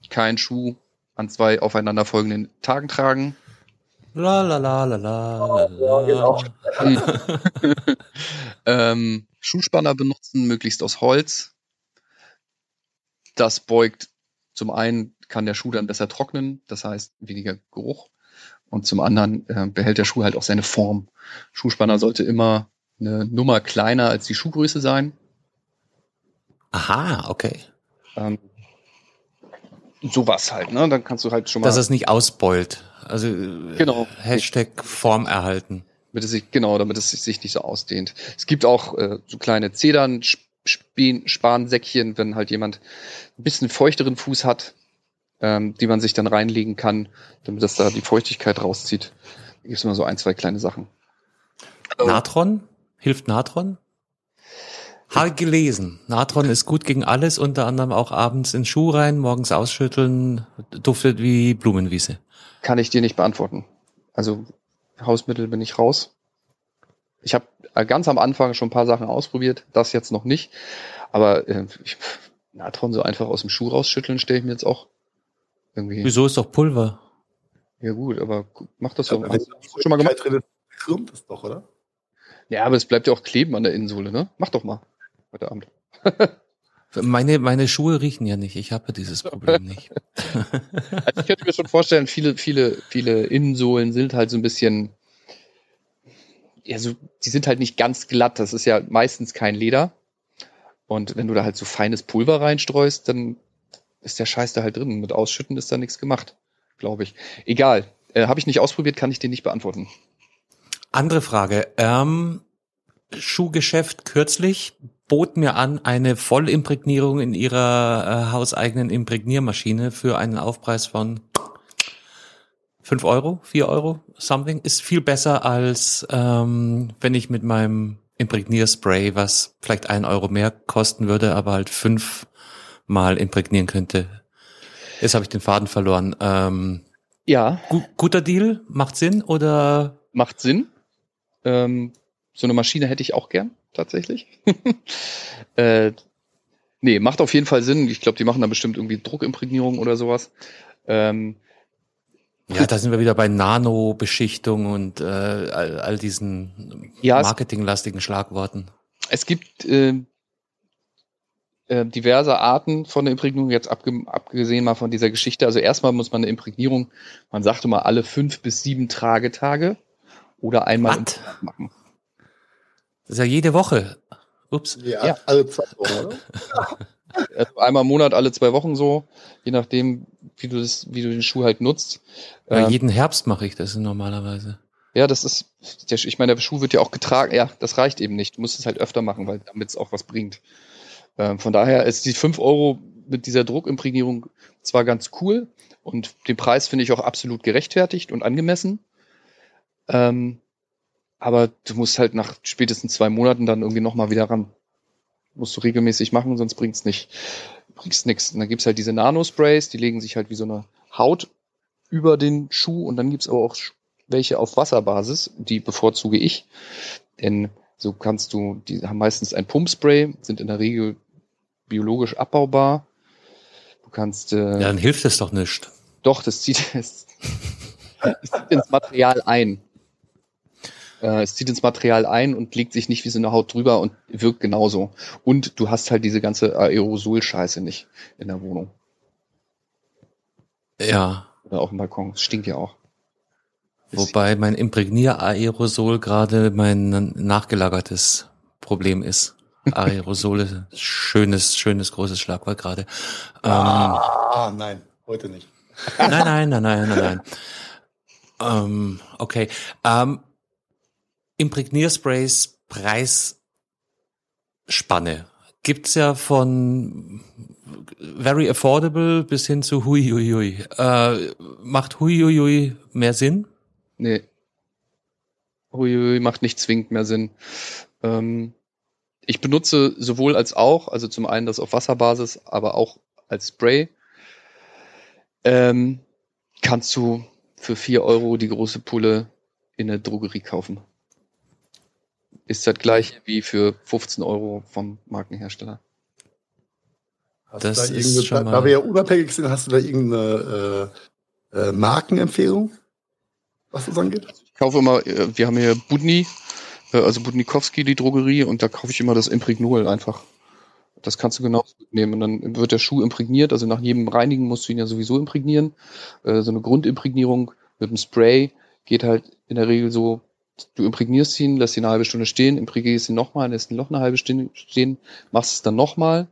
keinen Schuh an zwei aufeinanderfolgenden Tagen tragen.
La la la la la la.
Genau. *laughs* ähm, Schuhspanner benutzen, möglichst aus Holz. Das beugt zum einen kann der Schuh dann besser trocknen, das heißt weniger Geruch. Und zum anderen äh, behält der Schuh halt auch seine Form. Schuhspanner sollte immer eine Nummer kleiner als die Schuhgröße sein.
Aha, okay. Ähm,
sowas halt, ne? Dann kannst du halt schon mal.
Dass es nicht ausbeult. Also
genau.
Hashtag Form erhalten.
Damit es sich, genau, damit es sich nicht so ausdehnt. Es gibt auch äh, so kleine Zedern, Spansäckchen, wenn halt jemand ein bisschen feuchteren Fuß hat, ähm, die man sich dann reinlegen kann, damit das da die Feuchtigkeit rauszieht. Da gibt es immer so ein, zwei kleine Sachen.
Natron? Hilft Natron? Habe gelesen. Natron ist gut gegen alles, unter anderem auch abends in Schuh rein, morgens ausschütteln, duftet wie Blumenwiese.
Kann ich dir nicht beantworten. Also Hausmittel bin ich raus. Ich habe ganz am Anfang schon ein paar Sachen ausprobiert, das jetzt noch nicht. Aber äh, ich, Natron so einfach aus dem Schuh rausschütteln, stelle ich mir jetzt auch Irgendwie.
Wieso ist doch Pulver?
Ja gut, aber mach das doch.
Ja,
Hast du schon mal gemacht?
Drin krümmt es doch, oder?
Ja, aber es bleibt ja auch kleben an der Innensohle, ne? Mach doch mal. Heute Abend. *laughs*
Meine, meine Schuhe riechen ja nicht. Ich habe dieses Problem nicht. *laughs* *laughs*
Also ich könnte mir schon vorstellen, viele, viele, viele Innensohlen sind halt so ein bisschen, ja, so, die sind halt nicht ganz glatt. Das ist ja meistens kein Leder. Und wenn du da halt so feines Pulver reinstreust, dann ist der Scheiß da halt drin. Mit Ausschütten ist da nichts gemacht, glaube ich. Egal. Äh, Habe ich nicht ausprobiert, kann ich dir nicht beantworten.
Andere Frage. Ähm, Schuhgeschäft kürzlich bot mir an, eine Vollimprägnierung in ihrer äh, hauseigenen Imprägniermaschine für einen Aufpreis von 5 Euro, 4 Euro, something. Ist viel besser als ähm, wenn ich mit meinem Imprägnierspray, was vielleicht ein Euro mehr kosten würde, aber halt fünfmal imprägnieren könnte. Jetzt habe ich den Faden verloren. Ähm,
Ja,
gu guter Deal? Macht Sinn oder
macht Sinn. Ähm, so eine Maschine hätte ich auch gern, tatsächlich. *laughs* äh, nee, macht auf jeden Fall Sinn. Ich glaube, die machen da bestimmt irgendwie Druckimprägnierung oder sowas. Ähm,
Ja, da sind wir wieder bei Nanobeschichtung und äh, all, all diesen
Ja,
marketinglastigen Schlagworten.
es gibt äh, äh, diverse Arten von der Imprägnierung, jetzt abge abgesehen mal von dieser Geschichte. Also erstmal muss man eine Imprägnierung, man sagte mal alle fünf bis sieben Tragetage oder einmal im
What?
Monat machen.
Das ist ja jede Woche. Ups.
Ja,
Ja.
alle zwei Wochen, oder? *laughs* *laughs*
Also einmal im Monat, alle zwei Wochen so, je nachdem, wie du das, wie du den Schuh halt nutzt.
Ja,
Ähm,
jeden Herbst mache ich das normalerweise.
Ja, das ist, ich meine, der Schuh wird ja auch getragen. Ja, das reicht eben nicht. Du musst es halt öfter machen, weil damit es auch was bringt. Ähm, von daher ist die 5 Euro mit dieser Druckimprägnierung zwar ganz cool und den Preis finde ich auch absolut gerechtfertigt und angemessen. Ähm, aber du musst halt nach spätestens zwei Monaten dann irgendwie nochmal wieder ran. Musst du regelmäßig machen, sonst bringt's nicht, bringt's nix. Und dann gibt's halt diese Nanosprays, die legen sich halt wie so eine Haut über den Schuh und dann gibt's aber auch welche auf Wasserbasis, die bevorzuge ich. Denn so kannst du, die haben meistens ein Pumpspray, sind in der Regel biologisch abbaubar. Du kannst äh,
Ja, dann hilft es doch nicht.
doch, das zieht, *laughs* es, es zieht ins Material ein. Äh, es zieht ins Material ein und legt sich nicht wie so eine Haut drüber und wirkt genauso. Und du hast halt diese ganze Aerosol-Scheiße nicht in der Wohnung
Ja.
oder auf dem Balkon. Es stinkt ja auch.
Wobei mein Imprägnier-Aerosol gerade mein nachgelagertes Problem ist. Aerosole, schönes, schönes, großes Schlagwort gerade. Ähm,
Ah, nein, heute nicht.
Nein, nein, nein, nein, nein, nein. Ähm, okay. Ähm, Imprägniersprays Preisspanne gibt's ja von very affordable bis hin zu hui hui hui. Äh, macht hui hui hui mehr Sinn?
Nee. Huiui, macht nicht zwingend mehr Sinn. Ähm, ich benutze sowohl als auch, also zum einen das auf Wasserbasis, aber auch als Spray. Ähm, kannst du für 4 Euro die große Pulle in der Drogerie kaufen. Ist das gleiche wie für 15 Euro vom Markenhersteller.
Hast
Das
du da,
ist
irgendeine,
schon
da,
mal-
da wir ja unabhängig sind, hast du da irgendeine äh, äh, Markenempfehlung, was das angeht?
Ich kaufe immer, äh, wir haben hier Budni, äh, also Budnikowski, die Drogerie, und da kaufe ich immer das Impregnol einfach. Das kannst du genauso mitnehmen. Und dann wird der Schuh imprägniert, also nach jedem Reinigen musst du ihn ja sowieso imprägnieren. Äh, so eine Grundimprägnierung mit dem Spray geht halt in der Regel so, du imprägnierst ihn, lässt ihn eine halbe Stunde stehen, imprägnierst ihn nochmal, lässt ihn noch eine halbe Stunde stehen, machst es dann nochmal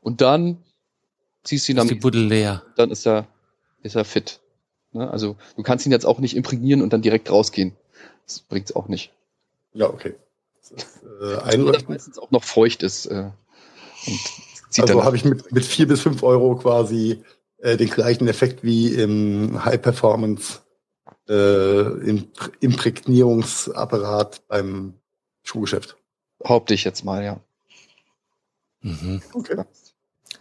und dann ziehst du ihn
Ist
am
die Buddel leer?
dann ist er, ist er fit. Ne? Also du kannst ihn jetzt auch nicht imprägnieren und dann direkt rausgehen. Das bringt's auch nicht.
Ja, okay. Das ist, äh,
das
einleuchtend.
meistens auch noch feucht ist. Äh, und zieht
Also habe ich mit, mit vier bis fünf Euro quasi äh, den gleichen Effekt wie im High Performance äh, Imp Imprägnierungsapparat beim Schuhgeschäft.
behaupte ich jetzt mal, ja.
Mhm.
Okay.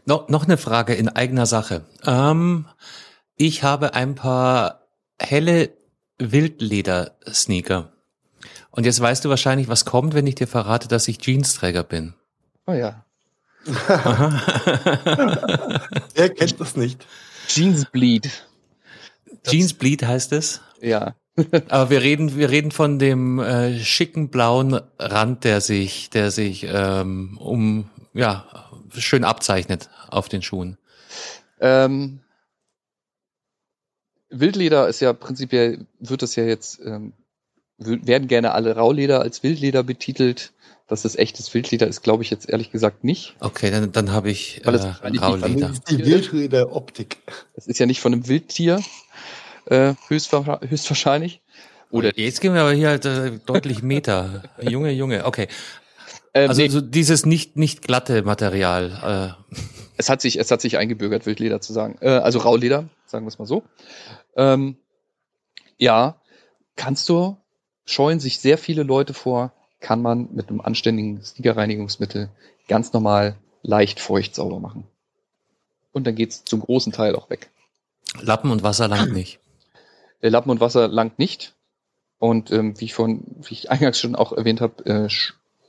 No, noch eine Frage in eigener Sache. Ähm, ich habe ein paar helle Wildleder-Sneaker. Und jetzt weißt du wahrscheinlich, was kommt, wenn ich dir verrate, dass ich Jeansträger bin.
Oh ja. *laughs*
Wer kennt das nicht?
Jeans Bleed.
Jeans Bleed heißt es.
Ja. *laughs*
Aber wir reden, wir reden von dem äh, schicken blauen Rand, der sich, der sich ähm, um ja schön abzeichnet auf den Schuhen.
Ähm, Wildleder ist ja prinzipiell, wird das ja jetzt, ähm, werden gerne alle Rauleder als Wildleder betitelt. Dass das echtes Wildleder ist, glaube ich jetzt ehrlich gesagt nicht.
Okay, dann, dann habe ich äh, Rauleder.
Das ist die Wildleder-Optik.
Es ist ja nicht von einem Wildtier, äh, höchstwahrscheinlich, höchstwahrscheinlich. Oder
Jetzt gehen wir aber hier halt, äh, deutlich Meter. *laughs* Junge, Junge, okay.
ähm,
Also
nee,
so dieses nicht, nicht glatte Material. Äh,
es hat sich, es hat sich eingebürgert, Wildleder zu sagen. Äh, also Rauleder, sagen wir es mal so. Ähm, ja, kannst du, scheuen sich sehr viele Leute vor, kann man mit einem anständigen Sneakerreinigungsmittel ganz normal leicht feucht sauber machen. Und dann geht's zum großen Teil auch weg.
Lappen und Wasser langt nicht.
Äh, Lappen und Wasser langt nicht. Und ähm, wie ich vorhin, wie ich eingangs schon auch erwähnt habe, äh,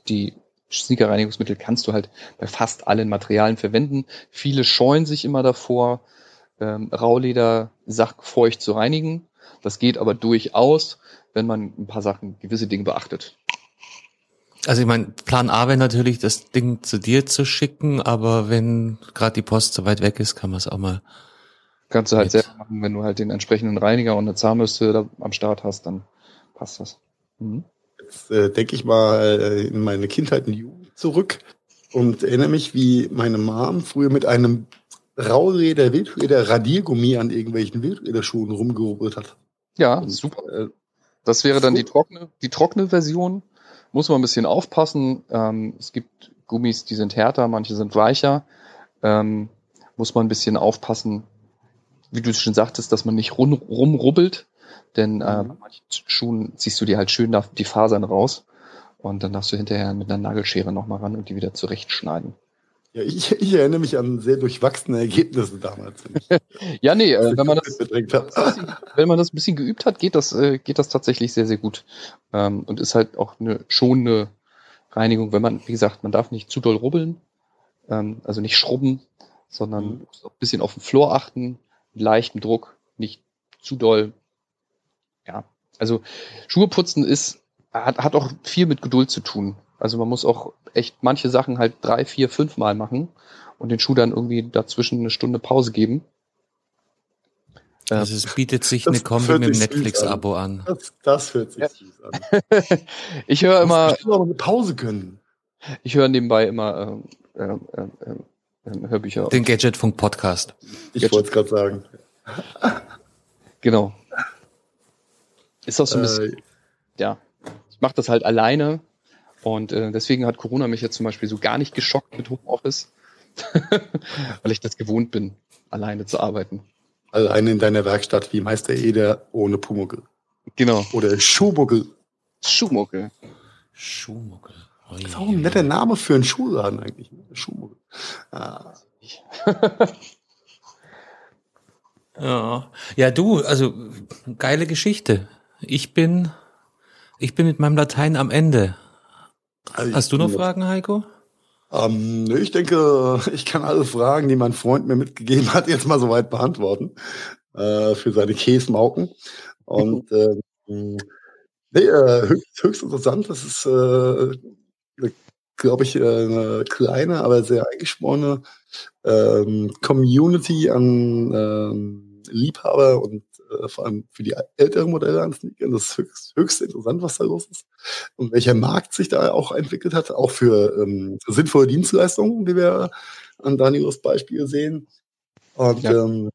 die Sneakerreinigungsmittel kannst du halt bei fast allen Materialien verwenden. Viele scheuen sich immer davor, ähm, Rauleder sachfeucht zu reinigen. Das geht aber durchaus, wenn man ein paar Sachen, gewisse Dinge beachtet.
Also ich meine, Plan A wäre natürlich, das Ding zu dir zu schicken, aber wenn gerade die Post so weit weg ist, kann man es auch mal.
Kannst du halt
Mit-
selber machen, wenn du halt den entsprechenden Reiniger und eine Zahnbürste da am Start hast, dann passt das. Mhm.
Jetzt äh, denke ich mal äh, in meine Kindheit und Jugend zurück und erinnere mich, wie meine Mom früher mit einem Raulräder, Wildräder, Radiergummi an irgendwelchen Wildräderschuhen rumgerubbelt hat.
Ja,
Und,
super.
Äh,
Das wäre dann die trockene, die trockene Version. Muss man ein bisschen aufpassen. Ähm, es gibt Gummis, die sind härter, manche sind weicher. Ähm, muss man ein bisschen aufpassen, wie du schon sagtest, dass man nicht rum, rumrubbelt. Denn äh,
Mhm.
bei manchen Schuhen ziehst du dir halt schön die Fasern raus. Und dann darfst du hinterher mit einer Nagelschere nochmal ran und die wieder zurechtschneiden.
Ja, ich, *laughs* ich erinnere mich an sehr durchwachsene Ergebnisse damals. *laughs*
Ja, nee, äh, wenn man das wenn man das ein bisschen geübt hat, geht das, äh, geht das tatsächlich sehr, sehr gut. Ähm, und ist halt auch eine schonende Reinigung, wenn man, wie gesagt, man darf nicht zu doll rubbeln, ähm, also nicht schrubben, sondern
Mhm.
ein bisschen auf den Flor achten, mit leichtem Druck, nicht zu doll. Ja, also Schuhe putzen ist, hat, hat auch viel mit Geduld zu tun. Also man muss auch echt manche Sachen halt drei, vier, fünf Mal machen und den Schuh dann irgendwie dazwischen eine Stunde Pause geben.
Also es bietet sich
Das
eine Kombi mit dem Netflix-Abo an.
Das, das hört sich
Ja.
süß an. *laughs*
ich höre
Du
immer,
musst bestimmt auch eine Pause gönnen.
Ich höre nebenbei immer äh, äh, äh, äh, Hörbücher.
Den Gadgetfunk-Podcast.
Ich wollte es gerade sagen. *laughs*
Genau. Ist auch so ein bisschen,
Äh,
ja. Ich mache das halt alleine und äh, deswegen hat Corona mich jetzt zum Beispiel so gar nicht geschockt mit Homeoffice, *laughs* weil ich das gewohnt bin, alleine zu arbeiten.
alleine in deiner Werkstatt wie Meister Eder ohne Pumuckel.
Genau.
Oder Schuhmuckel.
Schuhmuckel.
Schuhmuckel.
Das ist auch ein netter Name für einen Schuhladen eigentlich. Ne? Schuhmuckel. Ah, *laughs*
Ja. ja, du, also geile Geschichte. Ich bin, ich bin mit meinem Latein am Ende.
Also
Hast du noch Fragen, Heiko?
Ähm, ich denke, *laughs* ich kann alle Fragen, die mein Freund mir mitgegeben hat, *laughs* jetzt mal soweit beantworten. Äh, für seine Käsemauken. Und *laughs* ähm, nee, äh, höchst, höchst interessant. Das ist, äh, glaube ich, äh, eine kleine, aber sehr eingeschworene ähm, Community an ähm, Liebhaber und äh, vor allem für die älteren Modelle an Sneakern. Das ist höchst, höchst interessant, was da los ist. Und welcher Markt sich da auch entwickelt hat, auch für ähm, sinnvolle Dienstleistungen, wie wir an Daniels Beispiel sehen. Und
Ja.
ähm,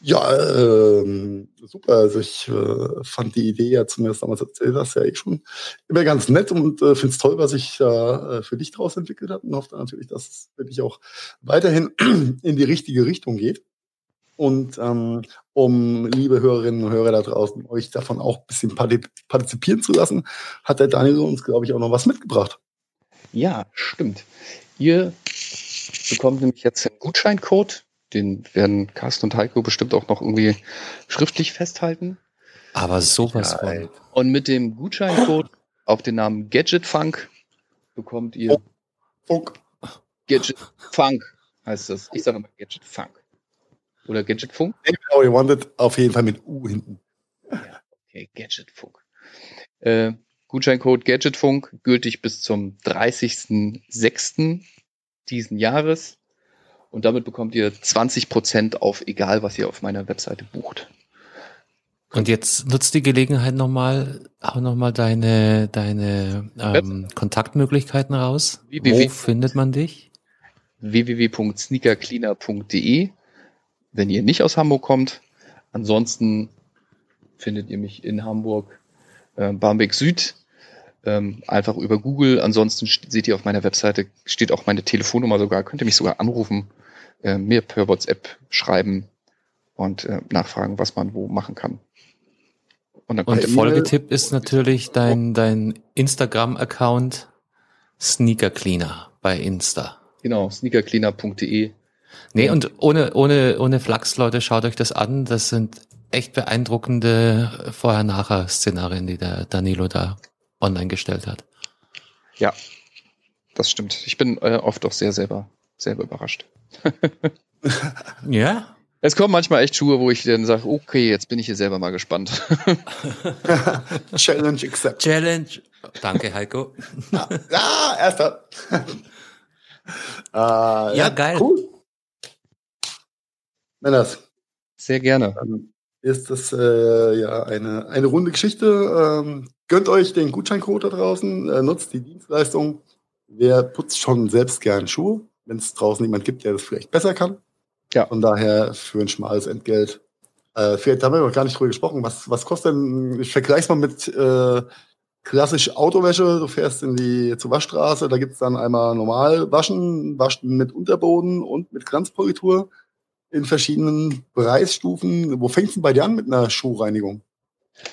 ja ähm, super. Also ich äh, fand die Idee ja zumindest damals erzählt hast, ja eh schon immer ganz nett und äh, finde es toll, was sich da äh, für dich draus entwickelt hat und hoffe natürlich, dass es wirklich auch weiterhin *clears throat* in die richtige Richtung geht. Und ähm, um, liebe Hörerinnen und Hörer da draußen, euch davon auch ein bisschen partizipieren zu lassen, hat der Daniel uns, glaube ich, auch noch was mitgebracht.
Ja, stimmt. Ihr bekommt nämlich jetzt einen Gutscheincode. Den werden Carsten und Heiko bestimmt auch noch irgendwie schriftlich festhalten.
Aber sowas
Ja,
von.
Und mit dem Gutscheincode auf den Namen Gadget Funk bekommt ihr
Funk.
Gadget Funk heißt das. Ich sage immer Gadget Funk. Oder Gadgetfunk?
Maybe how you want it, auf jeden Fall mit U hinten.
Ja, okay, Gadgetfunk. Äh, Gutscheincode Gadgetfunk gültig bis zum 30.06. diesen Jahres. Und damit bekommt ihr 20% auf egal, was ihr auf meiner Webseite bucht.
Und jetzt nutzt die Gelegenheit nochmal, auch nochmal deine, deine ähm, Kontaktmöglichkeiten raus. Wo findet man dich?
www.sneakercleaner.de, wenn ihr nicht aus Hamburg kommt. Ansonsten findet ihr mich in Hamburg, äh, Barmbek Süd, ähm, einfach über Google. Ansonsten seht ihr auf meiner Webseite, steht auch meine Telefonnummer sogar, könnt ihr mich sogar anrufen, äh, mir per WhatsApp schreiben und äh, nachfragen, was man wo machen kann.
Und, dann und Folgetipp ist natürlich dein, dein Instagram-Account Sneaker Cleaner bei Insta.
Genau, sneakercleaner.de.
Nee, und ohne, ohne, ohne Flachs, Leute, schaut euch das an. Das sind echt beeindruckende Vorher-Nachher-Szenarien, die der Danilo da online gestellt hat.
Ja, das stimmt. Ich bin äh, oft auch sehr selber, selber überrascht. *laughs*
ja?
Es kommen manchmal echt Schuhe, wo ich dann sage, okay, jetzt bin ich hier selber mal gespannt. *laughs*
Challenge accept.
Challenge. Danke, Heiko. *laughs*
ja, ja erster.
äh, ja, ja, geil. Cool.
Männers.
Sehr gerne.
Dann ist das äh, ja eine, eine runde Geschichte. Ähm, gönnt euch den Gutscheincode da draußen, äh, nutzt die Dienstleistung. Wer putzt schon selbst gern Schuhe, wenn es draußen jemand gibt, der das vielleicht besser kann. Ja. Von daher für ein schmales Entgelt. Äh, vielleicht haben wir noch gar nicht drüber gesprochen. Was, was kostet denn, ich vergleiche es mal mit äh, klassisch Autowäsche, du fährst in die zur Waschstraße, da gibt's dann einmal normal waschen, waschen mit Unterboden und mit Kranzpolitur in verschiedenen Preisstufen. Wo fängst du bei dir an mit einer Schuhreinigung?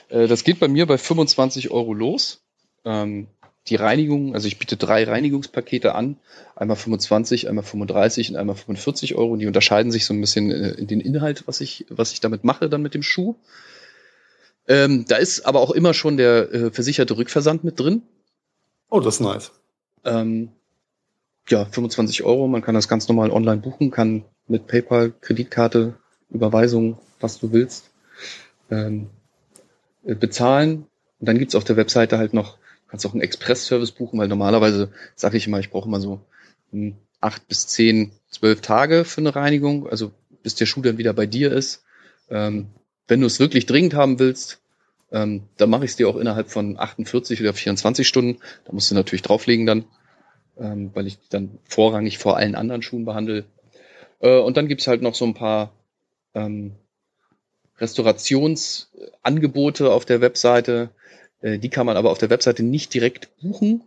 Äh, das geht bei mir bei 25 Euro los. Ähm, die Reinigung, also ich biete drei Reinigungspakete an, einmal 25, einmal 35 und einmal 45 Euro. Und die unterscheiden sich so ein bisschen äh, in den Inhalt, was ich, was ich damit mache, dann mit dem Schuh. Ähm, da ist aber auch immer schon der äh, versicherte Rückversand mit drin.
Oh, das ist nice.
Ähm, ja, 25 Euro. Man kann das ganz normal online buchen, kann mit PayPal, Kreditkarte, Überweisung, was du willst, ähm, äh, bezahlen. Und dann gibt's auf der Webseite halt noch, kannst auch einen Express-Service buchen, weil normalerweise sage ich immer, ich brauche immer so hm, acht bis zehn, zwölf Tage für eine Reinigung, also bis der Schuh dann wieder bei dir ist. Ähm, wenn du es wirklich dringend haben willst, ähm, dann mache ich es dir auch innerhalb von 48 oder 24 Stunden. Da musst du natürlich drauflegen dann, ähm, weil ich dann vorrangig vor allen anderen Schuhen behandle. Äh, und dann gibt's halt noch so ein paar ähm, Restaurationsangebote auf der Webseite. Äh, die kann man aber auf der Webseite nicht direkt buchen,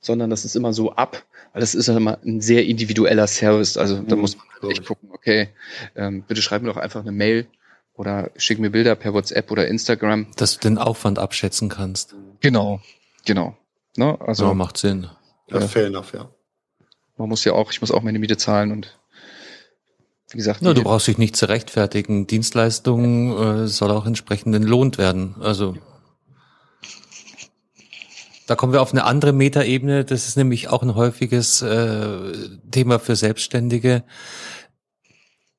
sondern das ist immer so ab. Weil das ist immer ein sehr individueller Service. Also da mhm, muss man halt echt gucken, okay, ähm, bitte schreib mir doch einfach eine Mail oder schick mir Bilder per WhatsApp oder Instagram.
Dass du den Aufwand abschätzen kannst.
Genau, genau. Ne?
Also ja, macht Sinn.
Ja, fair enough, ja.
Man muss ja auch, ich muss auch meine Miete zahlen und wie gesagt.
Ja, du brauchst dich nicht zu rechtfertigen. Dienstleistung äh, soll auch entsprechend entlohnt werden. Also da kommen wir auf eine andere Metaebene. Das ist nämlich auch ein häufiges äh, Thema für Selbstständige,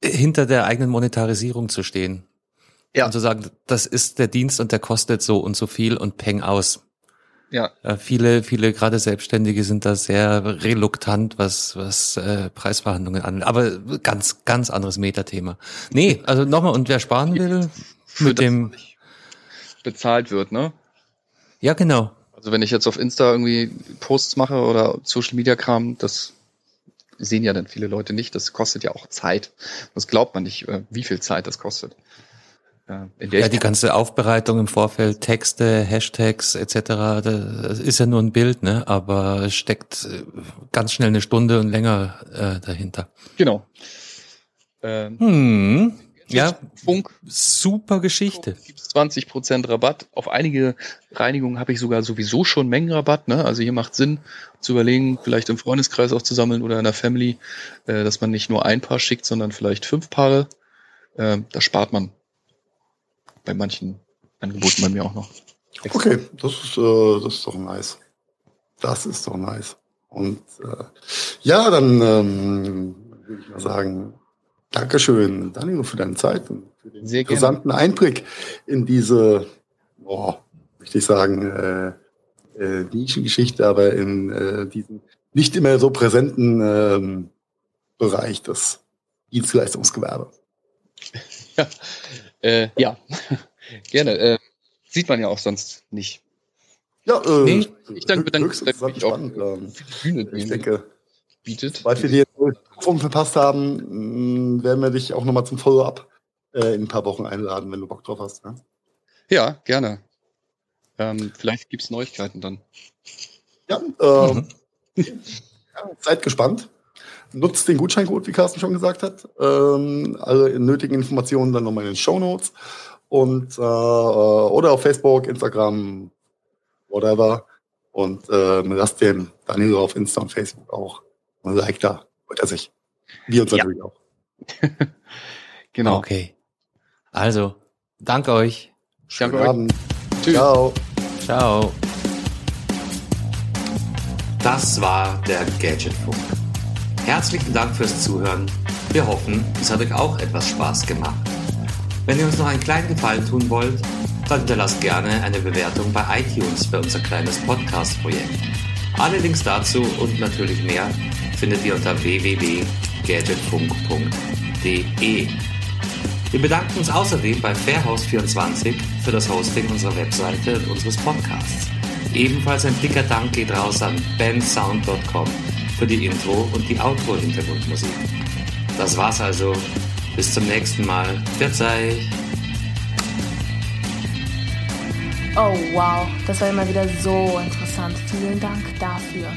hinter der eigenen Monetarisierung zu stehen. Ja. Und zu sagen, das ist der Dienst und der kostet so und so viel und peng aus. Ja. Äh, viele, viele gerade Selbstständige sind da sehr reluktant, was, was äh, Preisverhandlungen angeht. Aber ganz, ganz anderes Metathema. Nee, also nochmal, und wer sparen will,
mit dem bezahlt wird, ne?
Ja, genau.
Also wenn ich jetzt auf Insta irgendwie Posts mache oder Social Media Kram, das sehen ja dann viele Leute nicht. Das kostet ja auch Zeit. Das glaubt man nicht, äh, wie viel Zeit das kostet.
Ja, die ganze Aufbereitung im Vorfeld, Texte, Hashtags etc., das ist ja nur ein Bild, ne? aber es steckt äh, ganz schnell eine Stunde und länger äh, dahinter.
Genau.
Ähm, hm. Ja, Funk. Super Geschichte.
Gibt 20% Rabatt. Auf einige Reinigungen habe ich sogar sowieso schon Mengenrabatt. Ne? Also hier macht Sinn zu überlegen, vielleicht im Freundeskreis auch zu sammeln oder in der Family, äh, dass man nicht nur ein Paar schickt, sondern vielleicht fünf Paare. Äh, da spart man bei manchen Angeboten bei mir auch noch.
Extra. Okay, das ist, äh, das ist doch nice. Das ist doch nice. Und äh, ja, dann ähm, würde ich mal sagen, Dankeschön, Danilo, für deine Zeit und für den Sehr interessanten gerne. Einblick in diese, oh, möchte ich sagen, äh, äh, Nischengeschichte, aber in äh, diesen nicht immer so präsenten ähm, Bereich des Dienstleistungsgewerbes. *laughs*
Ja, äh, ja. *laughs* gerne. Äh, sieht man ja auch sonst nicht.
Ja, äh,
nee, ich danke, bedanke
mich auch spannend, ähm, Bühne, ich denke, bietet. Weil wir die Plattform verpasst haben, mm, werden wir dich auch nochmal zum Follow-up äh, in ein paar Wochen einladen, wenn du Bock drauf hast. Ne?
Ja, gerne. Ähm, vielleicht gibt's Neuigkeiten dann.
Ja, äh, *laughs* ja, seid gespannt. Nutzt den Gutscheincode, wie Carsten schon gesagt hat. Ähm, alle nötigen Informationen dann nochmal in den Show Notes und äh, oder auf Facebook, Instagram, whatever. Und äh, lasst den Daniel auf Insta und Facebook auch ein Like da, freut er sich. Wir uns ja. natürlich auch. *laughs*
genau. Okay. Also, danke euch.
Schönen danke Abend. Euch. Tschüss. Ciao.
Ciao. Das war der Gadgetfunk. Herzlichen Dank fürs Zuhören. Wir hoffen, es hat euch auch etwas Spaß gemacht. Wenn ihr uns noch einen kleinen Gefallen tun wollt, dann hinterlasst gerne eine Bewertung bei iTunes für unser kleines Podcast-Projekt. Alle Links dazu und natürlich mehr findet ihr unter www.gadgetfunk.de. Wir bedanken uns außerdem bei Fairhouse24 für das Hosting unserer Webseite und unseres Podcasts. Ebenfalls ein dicker Dank geht raus an bensound.com für die Intro und die Outro-Hintergrundmusik. Das war's also. Bis zum nächsten Mal. Verzeih!
Oh wow, das war immer wieder so interessant. Vielen Dank dafür.